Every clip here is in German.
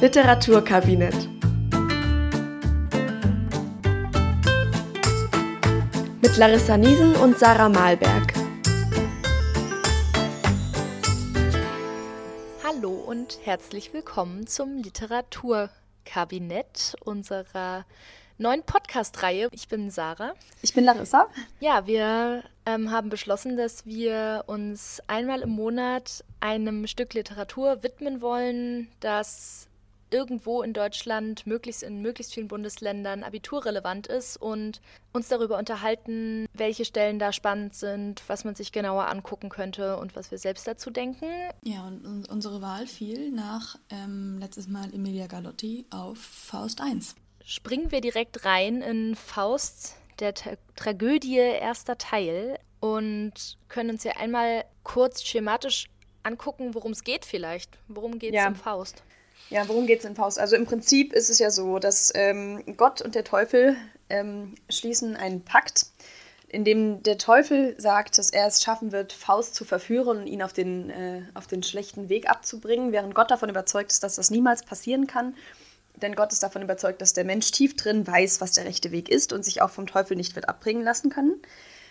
Literaturkabinett. Mit Larissa Niesen und Sarah Malberg. Hallo und herzlich willkommen zum Literaturkabinett unserer neuen Podcast-Reihe. Ich bin Sarah. Ich bin Larissa. Ja, wir ähm, haben beschlossen, dass wir uns einmal im Monat einem Stück Literatur widmen wollen, das irgendwo in Deutschland, möglichst in möglichst vielen Bundesländern abiturrelevant ist und uns darüber unterhalten, welche Stellen da spannend sind, was man sich genauer angucken könnte und was wir selbst dazu denken. Ja, und unsere Wahl fiel nach ähm, letztes Mal Emilia Galotti auf Faust 1 springen wir direkt rein in Faust, der Tra Tragödie, erster Teil und können uns ja einmal kurz schematisch angucken, worum es geht vielleicht. Worum geht es ja. im Faust? Ja, worum geht es in Faust? Also im Prinzip ist es ja so, dass ähm, Gott und der Teufel ähm, schließen einen Pakt, in dem der Teufel sagt, dass er es schaffen wird, Faust zu verführen und ihn auf den, äh, auf den schlechten Weg abzubringen, während Gott davon überzeugt ist, dass das niemals passieren kann denn Gott ist davon überzeugt, dass der Mensch tief drin weiß, was der rechte Weg ist und sich auch vom Teufel nicht wird abbringen lassen können.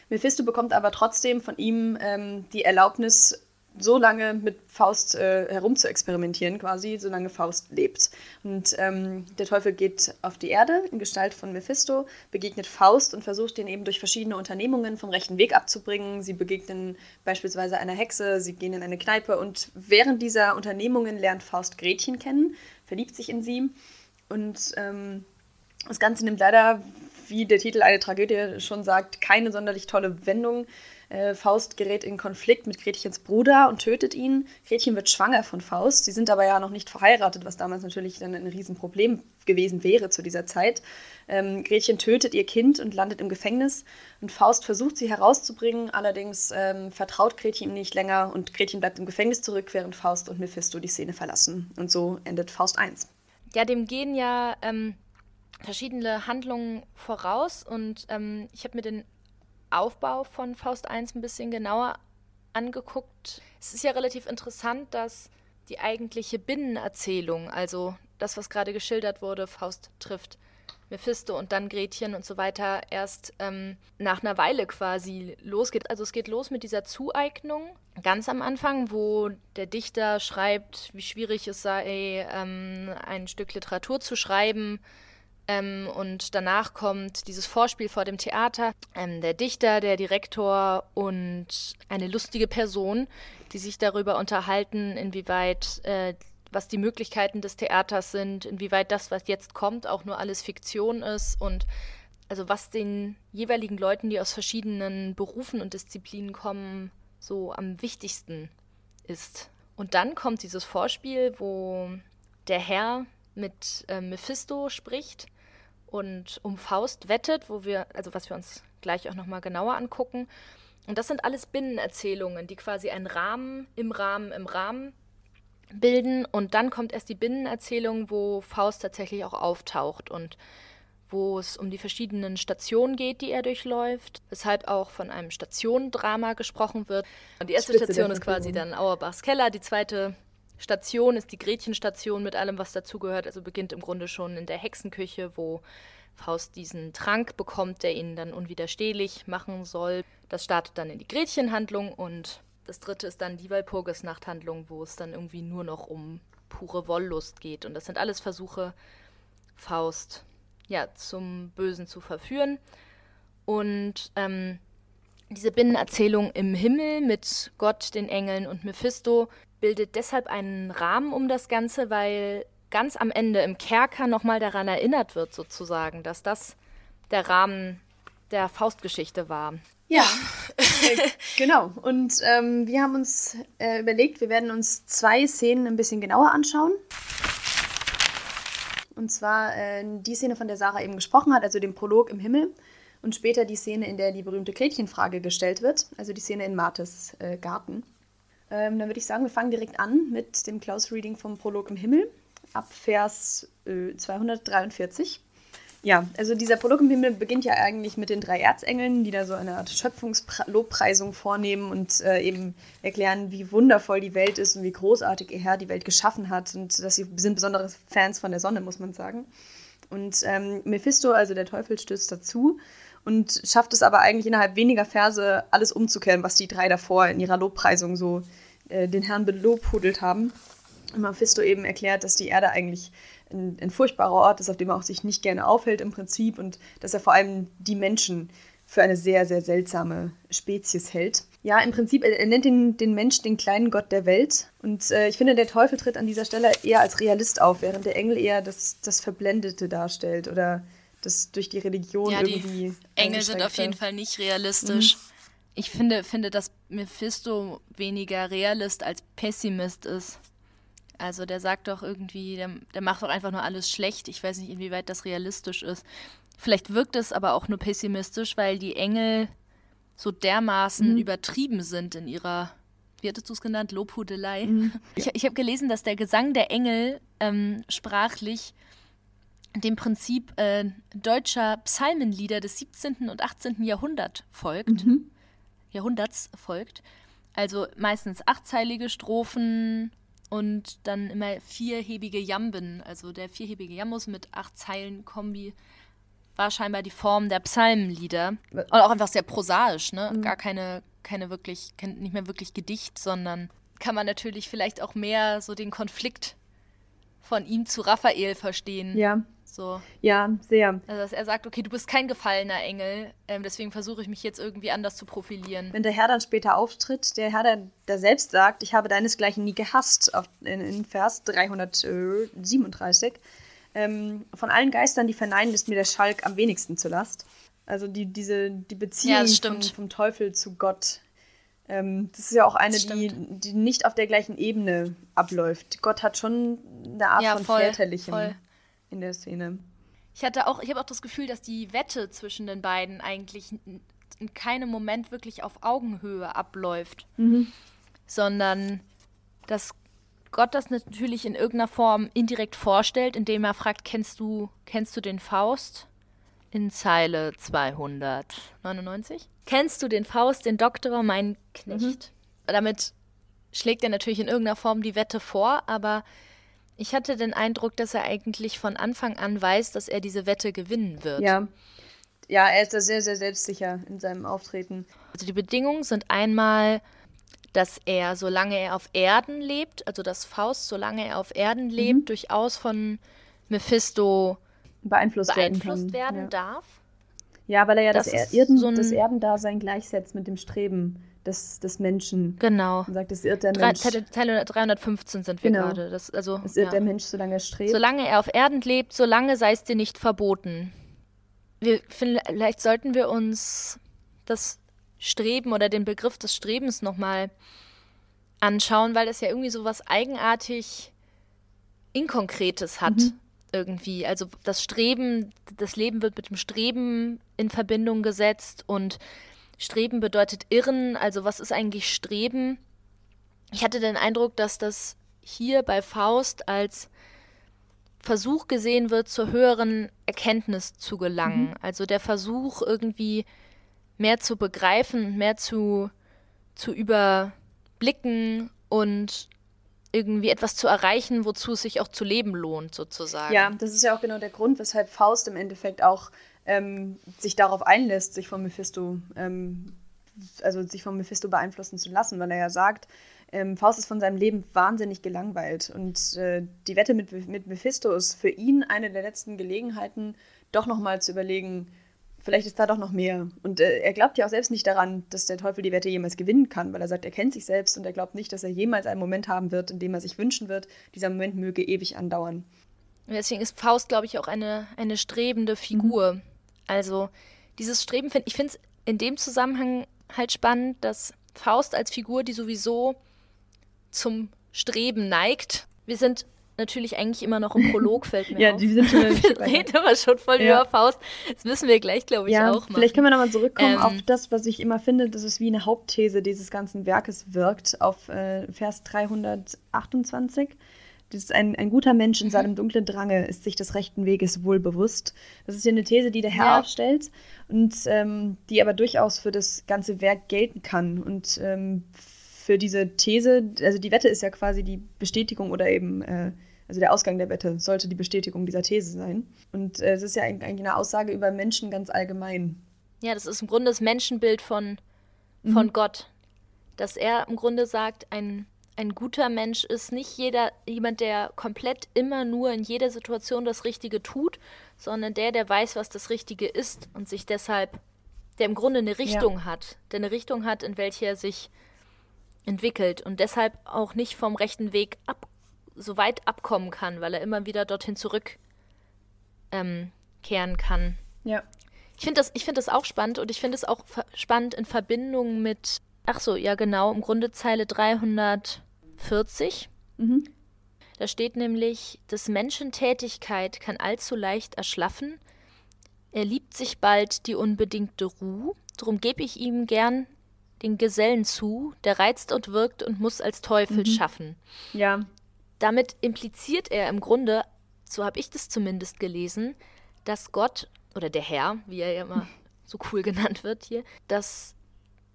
Mephisto bekommt aber trotzdem von ihm ähm, die Erlaubnis, so lange mit Faust äh, herum zu experimentieren, quasi, solange Faust lebt. Und ähm, der Teufel geht auf die Erde in Gestalt von Mephisto, begegnet Faust und versucht ihn eben durch verschiedene Unternehmungen vom rechten Weg abzubringen. Sie begegnen beispielsweise einer Hexe, sie gehen in eine Kneipe und während dieser Unternehmungen lernt Faust Gretchen kennen, verliebt sich in sie und ähm, das Ganze nimmt leider, wie der Titel eine Tragödie schon sagt, keine sonderlich tolle Wendung. Äh, Faust gerät in Konflikt mit Gretchens Bruder und tötet ihn. Gretchen wird schwanger von Faust. Sie sind aber ja noch nicht verheiratet, was damals natürlich dann ein Riesenproblem gewesen wäre zu dieser Zeit. Ähm, Gretchen tötet ihr Kind und landet im Gefängnis. Und Faust versucht sie herauszubringen, allerdings ähm, vertraut Gretchen ihm nicht länger und Gretchen bleibt im Gefängnis zurück, während Faust und Mephisto die Szene verlassen. Und so endet Faust 1 ja, dem gehen ja ähm, verschiedene Handlungen voraus und ähm, ich habe mir den Aufbau von Faust 1 ein bisschen genauer angeguckt. Es ist ja relativ interessant, dass die eigentliche Binnenerzählung, also das, was gerade geschildert wurde, Faust trifft Mephisto und dann Gretchen und so weiter, erst ähm, nach einer Weile quasi losgeht. Also es geht los mit dieser Zueignung ganz am Anfang, wo der Dichter schreibt, wie schwierig es sei, ähm, ein Stück Literatur zu schreiben. Ähm, und danach kommt dieses Vorspiel vor dem Theater. Ähm, der Dichter, der Direktor und eine lustige Person, die sich darüber unterhalten, inwieweit äh, was die Möglichkeiten des Theaters sind, inwieweit das, was jetzt kommt, auch nur alles Fiktion ist und also was den jeweiligen Leuten, die aus verschiedenen Berufen und Disziplinen kommen, so am wichtigsten ist. Und dann kommt dieses Vorspiel, wo der Herr mit äh, Mephisto spricht und um Faust wettet, wo wir, also was wir uns gleich auch nochmal genauer angucken. Und das sind alles Binnenerzählungen, die quasi einen Rahmen im Rahmen im Rahmen bilden. Und dann kommt erst die Binnenerzählung, wo Faust tatsächlich auch auftaucht und wo es um die verschiedenen Stationen geht, die er durchläuft, weshalb auch von einem Stationendrama gesprochen wird. Und die erste Spitze Station ist quasi dann Auerbachs Keller, die zweite Station ist die Gretchenstation mit allem, was dazugehört. Also beginnt im Grunde schon in der Hexenküche, wo Faust diesen Trank bekommt, der ihn dann unwiderstehlich machen soll. Das startet dann in die Gretchenhandlung und das dritte ist dann die Walpurgis-Nachthandlung, wo es dann irgendwie nur noch um pure Wollust geht. Und das sind alles Versuche, Faust ja, zum Bösen zu verführen. Und ähm, diese Binnenerzählung im Himmel mit Gott, den Engeln und Mephisto bildet deshalb einen Rahmen um das Ganze, weil ganz am Ende im Kerker nochmal daran erinnert wird, sozusagen, dass das der Rahmen der Faustgeschichte war. Ja, äh, genau. Und ähm, wir haben uns äh, überlegt, wir werden uns zwei Szenen ein bisschen genauer anschauen. Und zwar äh, die Szene, von der Sarah eben gesprochen hat, also den Prolog im Himmel. Und später die Szene, in der die berühmte Gretchenfrage gestellt wird, also die Szene in Martes äh, Garten. Ähm, dann würde ich sagen, wir fangen direkt an mit dem Klaus-Reading vom Prolog im Himmel ab Vers 243. Äh, Ja, also dieser Prolog im Himmel beginnt ja eigentlich mit den drei Erzengeln, die da so eine Art Schöpfungslobpreisung vornehmen und äh, eben erklären, wie wundervoll die Welt ist und wie großartig ihr Herr die Welt geschaffen hat und dass sie sind besondere Fans von der Sonne, muss man sagen. Und ähm, Mephisto, also der Teufel, stößt dazu und schafft es aber eigentlich innerhalb weniger Verse alles umzukehren, was die drei davor in ihrer Lobpreisung so äh, den Herrn belobhudelt haben. Und Mephisto eben erklärt, dass die Erde eigentlich ein, ein, furchtbarer Ort ist, auf dem er auch sich nicht gerne aufhält im Prinzip und dass er vor allem die Menschen für eine sehr, sehr seltsame Spezies hält. Ja, im Prinzip, er, er nennt den, den Mensch den kleinen Gott der Welt. Und äh, ich finde, der Teufel tritt an dieser Stelle eher als Realist auf, während der Engel eher das, das Verblendete darstellt oder das durch die Religion ja, irgendwie. Die Engel sind auf jeden Fall nicht realistisch. Mhm. Ich finde, finde, dass Mephisto weniger Realist als Pessimist ist. Also der sagt doch irgendwie, der, der macht doch einfach nur alles schlecht. Ich weiß nicht, inwieweit das realistisch ist. Vielleicht wirkt es aber auch nur pessimistisch, weil die Engel so dermaßen mhm. übertrieben sind in ihrer, wie hattest du es genannt, Lobhudelei. Mhm. Ich, ich habe gelesen, dass der Gesang der Engel ähm, sprachlich dem Prinzip äh, deutscher Psalmenlieder des 17. und 18. Jahrhundert folgt. Mhm. Jahrhunderts folgt. Also meistens achtzeilige Strophen, und dann immer vierhebige Jamben. Also der vierhebige Jambus mit acht Zeilen Kombi war scheinbar die Form der Psalmenlieder. Und auch einfach sehr prosaisch, ne? Mhm. Gar keine, keine wirklich, kein, nicht mehr wirklich Gedicht, sondern kann man natürlich vielleicht auch mehr so den Konflikt von ihm zu Raphael verstehen. Ja. So. Ja, sehr. Also, dass er sagt, okay, du bist kein gefallener Engel, ähm, deswegen versuche ich mich jetzt irgendwie anders zu profilieren. Wenn der Herr dann später auftritt, der Herr, der, der selbst sagt, ich habe deinesgleichen nie gehasst, auf, in, in Vers 337, ähm, von allen Geistern, die verneinen, ist mir der Schalk am wenigsten zur Last. Also die, diese, die Beziehung ja, vom, vom, Teufel zu Gott, ähm, das ist ja auch eine, die, die nicht auf der gleichen Ebene abläuft. Gott hat schon eine Art ja, von voll, väterlichem. Voll in der Szene. Ich hatte auch, ich habe auch das Gefühl, dass die Wette zwischen den beiden eigentlich in keinem Moment wirklich auf Augenhöhe abläuft, mhm. sondern dass Gott das natürlich in irgendeiner Form indirekt vorstellt, indem er fragt, kennst du, kennst du den Faust? In Zeile 299. Kennst du den Faust, den Doktor, mein Knecht? Mhm. Damit schlägt er natürlich in irgendeiner Form die Wette vor, aber ich hatte den Eindruck, dass er eigentlich von Anfang an weiß, dass er diese Wette gewinnen wird. Ja. Ja, er ist da sehr, sehr selbstsicher in seinem Auftreten. Also die Bedingungen sind einmal, dass er, solange er auf Erden lebt, also dass Faust, solange er auf Erden lebt, mhm. durchaus von Mephisto beeinflusst, beeinflusst werden, werden ja. darf. Ja, weil er ja das, das, Erden, so das Erdendasein gleichsetzt mit dem Streben des, des Menschen. Genau. Und sagt, es irrt der Mensch. Zeile 315 sind wir genau. gerade. Das, also, es irrt ja. der Mensch, solange er strebt. Solange er auf Erden lebt, solange sei es dir nicht verboten. Wir, vielleicht sollten wir uns das Streben oder den Begriff des Strebens nochmal anschauen, weil das ja irgendwie so was eigenartig Inkonkretes hat. Mhm. Irgendwie. Also das Streben, das Leben wird mit dem Streben in Verbindung gesetzt und Streben bedeutet Irren, also was ist eigentlich Streben? Ich hatte den Eindruck, dass das hier bei Faust als Versuch gesehen wird, zur höheren Erkenntnis zu gelangen. Mhm. Also der Versuch, irgendwie mehr zu begreifen, mehr zu, zu überblicken und irgendwie etwas zu erreichen, wozu es sich auch zu leben lohnt, sozusagen. Ja, das ist ja auch genau der Grund, weshalb Faust im Endeffekt auch ähm, sich darauf einlässt, sich von Mephisto, ähm, also sich von Mephisto beeinflussen zu lassen, weil er ja sagt, ähm, Faust ist von seinem Leben wahnsinnig gelangweilt und äh, die Wette mit, mit Mephisto ist für ihn eine der letzten Gelegenheiten, doch nochmal zu überlegen, vielleicht ist da doch noch mehr. Und äh, er glaubt ja auch selbst nicht daran, dass der Teufel die Wette jemals gewinnen kann, weil er sagt, er kennt sich selbst und er glaubt nicht, dass er jemals einen Moment haben wird, in dem er sich wünschen wird, dieser Moment möge ewig andauern. deswegen ist Faust, glaube ich, auch eine, eine strebende Figur. Mhm. Also dieses Streben, find, ich finde es in dem Zusammenhang halt spannend, dass Faust als Figur, die sowieso zum Streben neigt. Wir sind natürlich eigentlich immer noch im Prolog, fällt mir ja, auf. Die sind schon wir reden aber schon voll ja. über Faust. Das müssen wir gleich, glaube ich, ja, auch machen. Vielleicht können wir nochmal zurückkommen ähm, auf das, was ich immer finde, dass es wie eine Hauptthese dieses ganzen Werkes wirkt, auf äh, Vers 328. Dieses ein, ein guter Mensch in mhm. seinem dunklen Drange ist sich des rechten Weges wohl bewusst. Das ist ja eine These, die der Herr ja. aufstellt und ähm, die aber durchaus für das ganze Werk gelten kann. Und ähm, für diese These, also die Wette ist ja quasi die Bestätigung oder eben, äh, also der Ausgang der Wette sollte die Bestätigung dieser These sein. Und äh, es ist ja eigentlich eine Aussage über Menschen ganz allgemein. Ja, das ist im Grunde das Menschenbild von, von mhm. Gott. Dass er im Grunde sagt, ein ein guter Mensch ist nicht jeder jemand, der komplett immer nur in jeder Situation das Richtige tut, sondern der, der weiß, was das Richtige ist und sich deshalb, der im Grunde eine Richtung ja. hat, der eine Richtung hat, in welche er sich entwickelt und deshalb auch nicht vom rechten Weg ab, so weit abkommen kann, weil er immer wieder dorthin zurückkehren ähm, kann. Ja. Ich finde das, find das auch spannend und ich finde es auch spannend in Verbindung mit, ach so, ja genau, im Grunde Zeile 300. 40. Mhm. Da steht nämlich, des Menschen Tätigkeit kann allzu leicht erschlaffen. Er liebt sich bald die unbedingte Ruh, drum geb ich ihm gern den Gesellen zu, der reizt und wirkt und muss als Teufel mhm. schaffen. Ja. Damit impliziert er im Grunde, so habe ich das zumindest gelesen, dass Gott oder der Herr, wie er ja immer so cool genannt wird hier, dass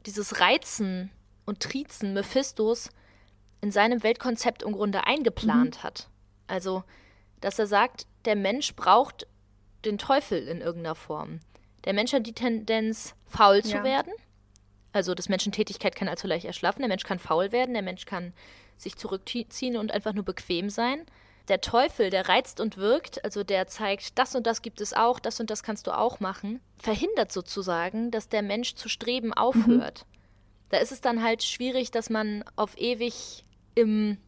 dieses Reizen und Trizen Mephistos in seinem Weltkonzept im Grunde eingeplant mhm. hat. Also, dass er sagt, der Mensch braucht den Teufel in irgendeiner Form. Der Mensch hat die Tendenz, faul ja. zu werden. Also, das Menschentätigkeit kann allzu leicht erschlaffen. Der Mensch kann faul werden. Der Mensch kann sich zurückziehen und einfach nur bequem sein. Der Teufel, der reizt und wirkt, also der zeigt, das und das gibt es auch, das und das kannst du auch machen, verhindert sozusagen, dass der Mensch zu streben aufhört. Mhm. Da ist es dann halt schwierig, dass man auf ewig im,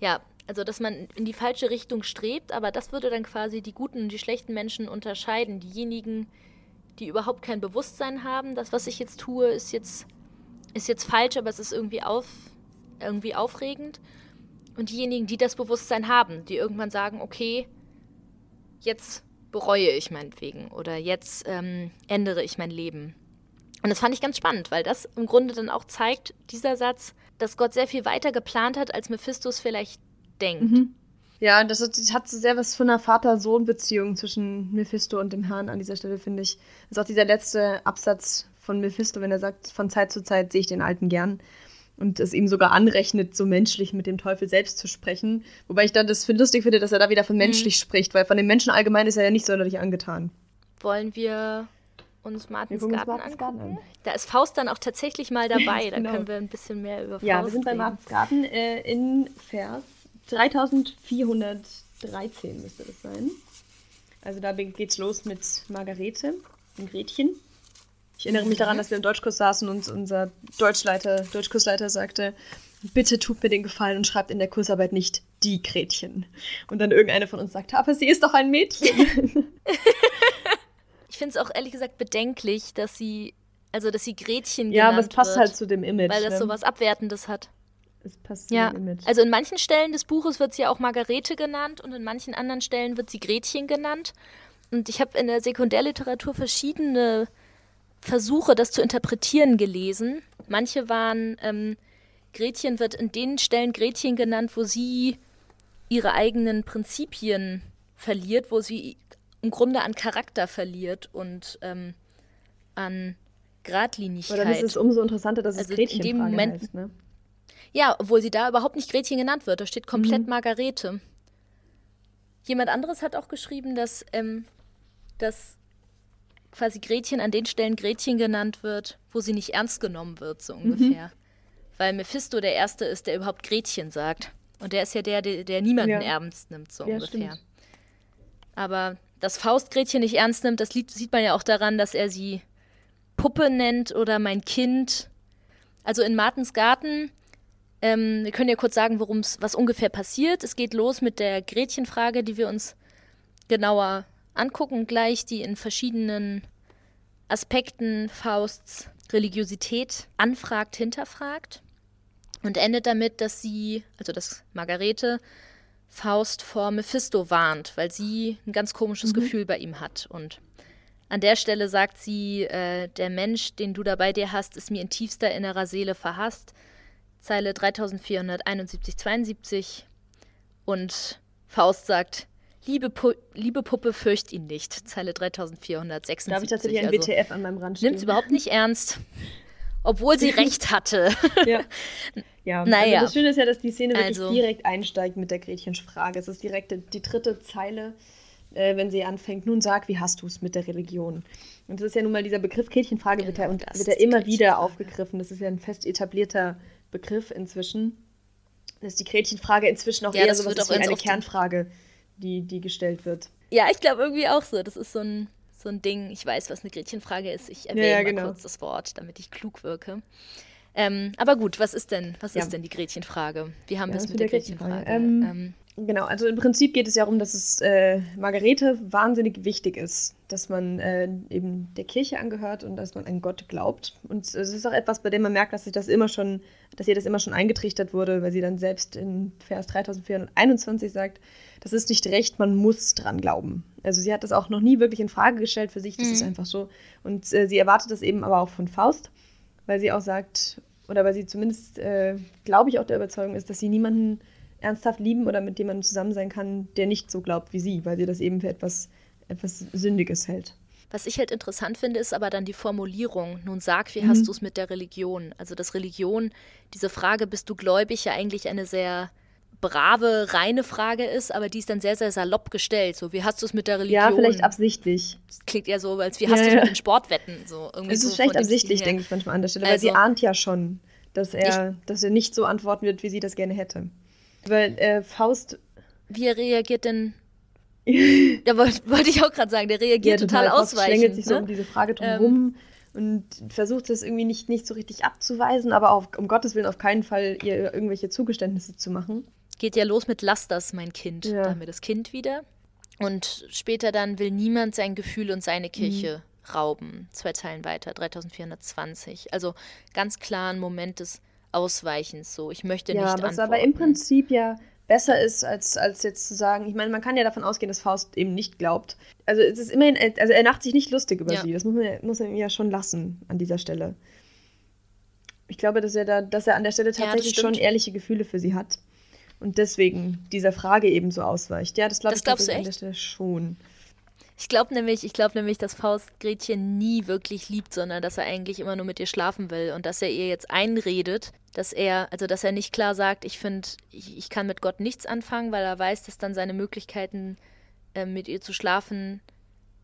ja, also dass man in die falsche Richtung strebt, aber das würde dann quasi die guten und die schlechten Menschen unterscheiden. Diejenigen, die überhaupt kein Bewusstsein haben, das, was ich jetzt tue, ist jetzt, ist jetzt falsch, aber es ist irgendwie, auf, irgendwie aufregend. Und diejenigen, die das Bewusstsein haben, die irgendwann sagen, okay, jetzt bereue ich meinetwegen oder jetzt ähm, ändere ich mein Leben. Und das fand ich ganz spannend, weil das im Grunde dann auch zeigt, dieser Satz, dass Gott sehr viel weiter geplant hat, als Mephistos vielleicht denkt. Mhm. Ja, das hat sehr was von einer Vater-Sohn-Beziehung zwischen Mephisto und dem Herrn an dieser Stelle, finde ich. Das ist auch dieser letzte Absatz von Mephisto, wenn er sagt, von Zeit zu Zeit sehe ich den Alten gern. Und es ihm sogar anrechnet, so menschlich mit dem Teufel selbst zu sprechen. Wobei ich dann das lustig finde, dass er da wieder von mhm. menschlich mhm. spricht, weil von den Menschen allgemein ist er ja nicht sonderlich angetan. Wollen wir uns Martins Garten Martins angucken. Garten. Da ist Faust dann auch tatsächlich mal dabei. Da genau. können wir ein bisschen mehr über Faust Ja, wir sind bei Martins Garten äh, in Vers 3413 müsste das sein. Also da geht's los mit Margarete und Gretchen. Ich erinnere mich daran, mhm. dass wir im Deutschkurs saßen und unser Deutschleiter, Deutschkursleiter sagte, bitte tut mir den Gefallen und schreibt in der Kursarbeit nicht die Gretchen. Und dann irgendeine von uns sagte, aber sie ist doch ein Mädchen. Ich finde es auch ehrlich gesagt bedenklich, dass sie, also dass sie Gretchen Ja, aber es passt wird, halt zu dem Image. Weil das ne? so was Abwertendes hat. Es passt zu ja. dem Image. Also in manchen Stellen des Buches wird sie ja auch Margarete genannt und in manchen anderen Stellen wird sie Gretchen genannt. Und ich habe in der Sekundärliteratur verschiedene Versuche, das zu interpretieren, gelesen. Manche waren, ähm, Gretchen wird in den Stellen Gretchen genannt, wo sie ihre eigenen Prinzipien verliert, wo sie im Grunde an Charakter verliert und ähm, an Gradlinigkeit. Aber dann ist es umso interessanter, dass also es Gretchen in dem Moment, heißt, ne? Ja, obwohl sie da überhaupt nicht Gretchen genannt wird. Da steht komplett mhm. Margarete. Jemand anderes hat auch geschrieben, dass, ähm, dass quasi Gretchen an den Stellen Gretchen genannt wird, wo sie nicht ernst genommen wird, so mhm. ungefähr. Mhm. Weil Mephisto der Erste ist, der überhaupt Gretchen sagt. Und der ist ja der, der, der niemanden ja. ernst nimmt, so ja, ungefähr. Stimmt. Aber dass Faust Gretchen nicht ernst nimmt, das sieht man ja auch daran, dass er sie Puppe nennt oder mein Kind. Also in Martens Garten, ähm, wir können ja kurz sagen, worum es, was ungefähr passiert. Es geht los mit der Gretchenfrage, die wir uns genauer angucken gleich, die in verschiedenen Aspekten Fausts Religiosität anfragt, hinterfragt und endet damit, dass sie, also dass Margarete, Faust vor Mephisto warnt, weil sie ein ganz komisches mhm. Gefühl bei ihm hat. Und an der Stelle sagt sie, äh, der Mensch, den du da bei dir hast, ist mir in tiefster innerer Seele verhasst. Zeile 3471, 72. Und Faust sagt, Liebe, Pu liebe Puppe, fürcht ihn nicht. Zeile 3476. Da habe ich tatsächlich ein also, WTF an meinem Rand stehen. Nimmt es überhaupt nicht ernst. Obwohl sie recht hatte. ja. Ja, also naja. Also das Schöne ist ja, dass die Szene wirklich also. direkt einsteigt mit der Gretchenfrage. Es ist direkt die dritte Zeile, äh, wenn sie anfängt, nun sag, wie hast du es mit der Religion? Und das ist ja nun mal dieser Begriff Gretchenfrage, genau, wird ja, wird ja immer wieder aufgegriffen. Das ist ja ein fest etablierter Begriff inzwischen. Das ist die Gretchenfrage inzwischen auch ja, eher so eine Kernfrage, die, die gestellt wird. Ja, ich glaube irgendwie auch so. Das ist so ein, so ein Ding. Ich weiß, was eine Gretchenfrage ist. Ich erwähne ja, ja, genau. mal kurz das Wort, damit ich klug wirke. Ähm, aber gut, was ist denn, was ja. ist denn die Gretchenfrage? Wie haben wir es mit der Gretchenfrage? Gretchenfrage? Ähm, ähm, genau, also im Prinzip geht es ja darum, dass es äh, Margarete wahnsinnig wichtig ist, dass man äh, eben der Kirche angehört und dass man an Gott glaubt. Und es ist auch etwas, bei dem man merkt, dass sich das immer schon, dass ihr das immer schon eingetrichtert wurde, weil sie dann selbst in Vers 3421 sagt, das ist nicht recht, man muss dran glauben. Also sie hat das auch noch nie wirklich in Frage gestellt für sich, das mhm. ist einfach so. Und äh, sie erwartet das eben aber auch von Faust weil sie auch sagt, oder weil sie zumindest, äh, glaube ich, auch der Überzeugung ist, dass sie niemanden ernsthaft lieben oder mit jemandem zusammen sein kann, der nicht so glaubt wie sie, weil sie das eben für etwas, etwas Sündiges hält. Was ich halt interessant finde, ist aber dann die Formulierung. Nun sag, wie mhm. hast du es mit der Religion? Also, dass Religion, diese Frage, bist du gläubig, ja eigentlich eine sehr brave, reine Frage ist, aber die ist dann sehr, sehr salopp gestellt. So, wie hast du es mit der Religion? Ja, vielleicht absichtlich. Das klingt eher so, als wie hast ja, du es mit den Sportwetten? So, irgendwie es ist so vielleicht absichtlich, denke ich manchmal an der Stelle, weil also, sie ahnt ja schon, dass er, ich, dass er nicht so antworten wird, wie sie das gerne hätte. Weil äh, Faust. Wie reagiert denn ja, wollte wollt ich auch gerade sagen, der reagiert ja, total, total ausweichend. schlängelt sich ne? so um diese Frage drumherum ähm, und versucht es irgendwie nicht, nicht so richtig abzuweisen, aber auch, um Gottes Willen auf keinen Fall ihr irgendwelche Zugeständnisse zu machen geht ja los mit Lass das, mein Kind. Ja. Da haben wir das Kind wieder. Und später dann will niemand sein Gefühl und seine Kirche mhm. rauben. Zwei Zeilen weiter, 3420. Also ganz klar ein Moment des Ausweichens. So, ich möchte ja, nicht was antworten. aber im Prinzip ja besser ist, als, als jetzt zu sagen, ich meine, man kann ja davon ausgehen, dass Faust eben nicht glaubt. Also es ist immerhin, also er macht sich nicht lustig über ja. sie. Das muss man, muss man ja schon lassen an dieser Stelle. Ich glaube, dass er da, dass er an der Stelle tatsächlich ja, schon ehrliche Gefühle für sie hat und deswegen dieser Frage eben so ausweicht. Ja, das glaube ich glaubst du an Stelle schon. Ich glaube nämlich, ich glaube nämlich, dass Faust Gretchen nie wirklich liebt, sondern dass er eigentlich immer nur mit ihr schlafen will und dass er ihr jetzt einredet, dass er, also dass er nicht klar sagt, ich finde, ich, ich, kann mit Gott nichts anfangen, weil er weiß, dass dann seine Möglichkeiten, äh, mit ihr zu schlafen,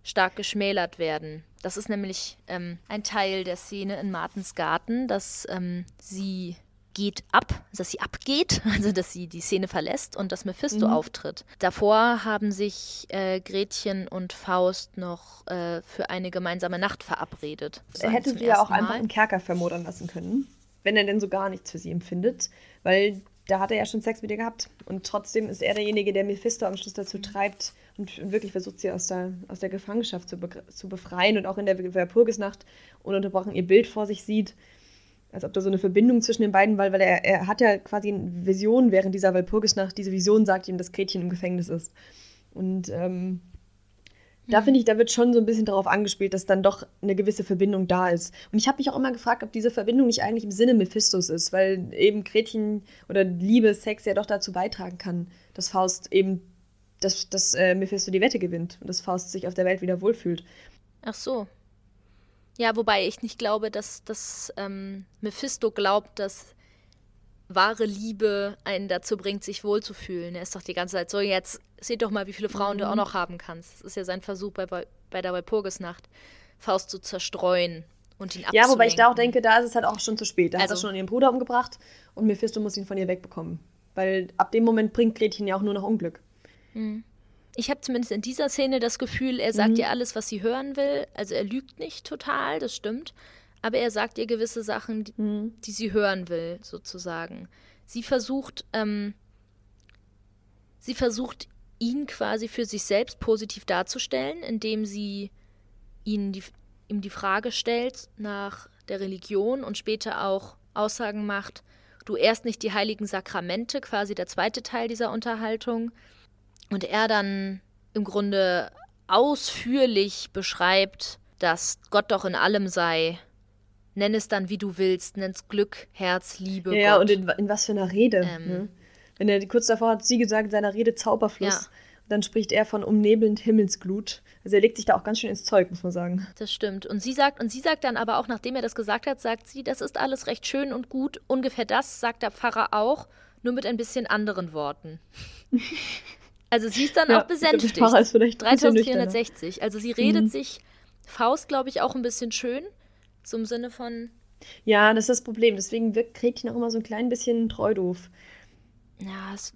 stark geschmälert werden. Das ist nämlich ähm, ein Teil der Szene in Martens Garten, dass ähm, sie geht ab, dass sie abgeht, also dass sie die Szene verlässt und dass Mephisto mhm. auftritt. Davor haben sich äh, Gretchen und Faust noch äh, für eine gemeinsame Nacht verabredet. Er hätte sie ja auch Mal. einfach im Kerker vermodern lassen können, wenn er denn so gar nichts für sie empfindet, weil da hat er ja schon Sex mit ihr gehabt. Und trotzdem ist er derjenige, der Mephisto am Schluss dazu treibt und, und wirklich versucht, sie aus der, aus der Gefangenschaft zu, be zu befreien und auch in der Walpurgisnacht ununterbrochen ihr Bild vor sich sieht als ob da so eine Verbindung zwischen den beiden war, weil er, er hat ja quasi eine Vision während dieser Walpurgisnacht. Diese Vision sagt ihm, dass Gretchen im Gefängnis ist. Und ähm, da mhm. finde ich, da wird schon so ein bisschen darauf angespielt, dass dann doch eine gewisse Verbindung da ist. Und ich habe mich auch immer gefragt, ob diese Verbindung nicht eigentlich im Sinne Mephistos ist, weil eben Gretchen oder Liebe, Sex ja doch dazu beitragen kann, dass Faust eben, dass, dass äh, Mephisto die Wette gewinnt und dass Faust sich auf der Welt wieder wohlfühlt. Ach so, ja, wobei ich nicht glaube, dass, dass ähm, Mephisto glaubt, dass wahre Liebe einen dazu bringt, sich wohlzufühlen. Er ist doch die ganze Zeit so, jetzt seht doch mal, wie viele Frauen mhm. du auch mhm. noch haben kannst. Das ist ja sein Versuch bei, bei der Walpurgisnacht, Faust zu zerstreuen und ihn abzulenken. Ja, wobei ich da auch denke, da ist es halt auch schon zu spät. Da also, hat er schon ihren Bruder umgebracht und Mephisto muss ihn von ihr wegbekommen. Weil ab dem Moment bringt Gretchen ja auch nur noch Unglück. Mhm ich habe zumindest in dieser Szene das Gefühl, er sagt mhm. ihr alles, was sie hören will. Also er lügt nicht total, das stimmt. Aber er sagt ihr gewisse Sachen, die, mhm. die sie hören will, sozusagen. Sie versucht, ähm, sie versucht, ihn quasi für sich selbst positiv darzustellen, indem sie ihn die, ihm die Frage stellt nach der Religion und später auch Aussagen macht, du erst nicht die heiligen Sakramente, quasi der zweite Teil dieser Unterhaltung, und er dann im Grunde ausführlich beschreibt, dass Gott doch in allem sei. Nenn es dann, wie du willst, nenn es Glück, Herz, Liebe. Ja, Gott. und in, in, was für einer Rede. Ähm, ne? Wenn er kurz davor hat sie gesagt in seiner Rede Zauberfluss. Ja. Dann spricht er von umnebelnd Himmelsglut. Also er legt sich da auch ganz schön ins Zeug, muss man sagen. Das stimmt. Und sie sagt, und sie sagt dann aber auch, nachdem er das gesagt hat, sagt sie, das ist alles recht schön und gut. Ungefähr das sagt der Pfarrer auch, nur mit ein bisschen anderen Worten. Also sie ist dann ja, auch besänftigt. Ist vielleicht 3460. Also sie redet mhm. sich Faust, glaube ich, auch ein bisschen schön. So im Sinne von. Ja, das ist das Problem. Deswegen wirkt Gretchen auch immer so ein klein bisschen treu doof. Ja, es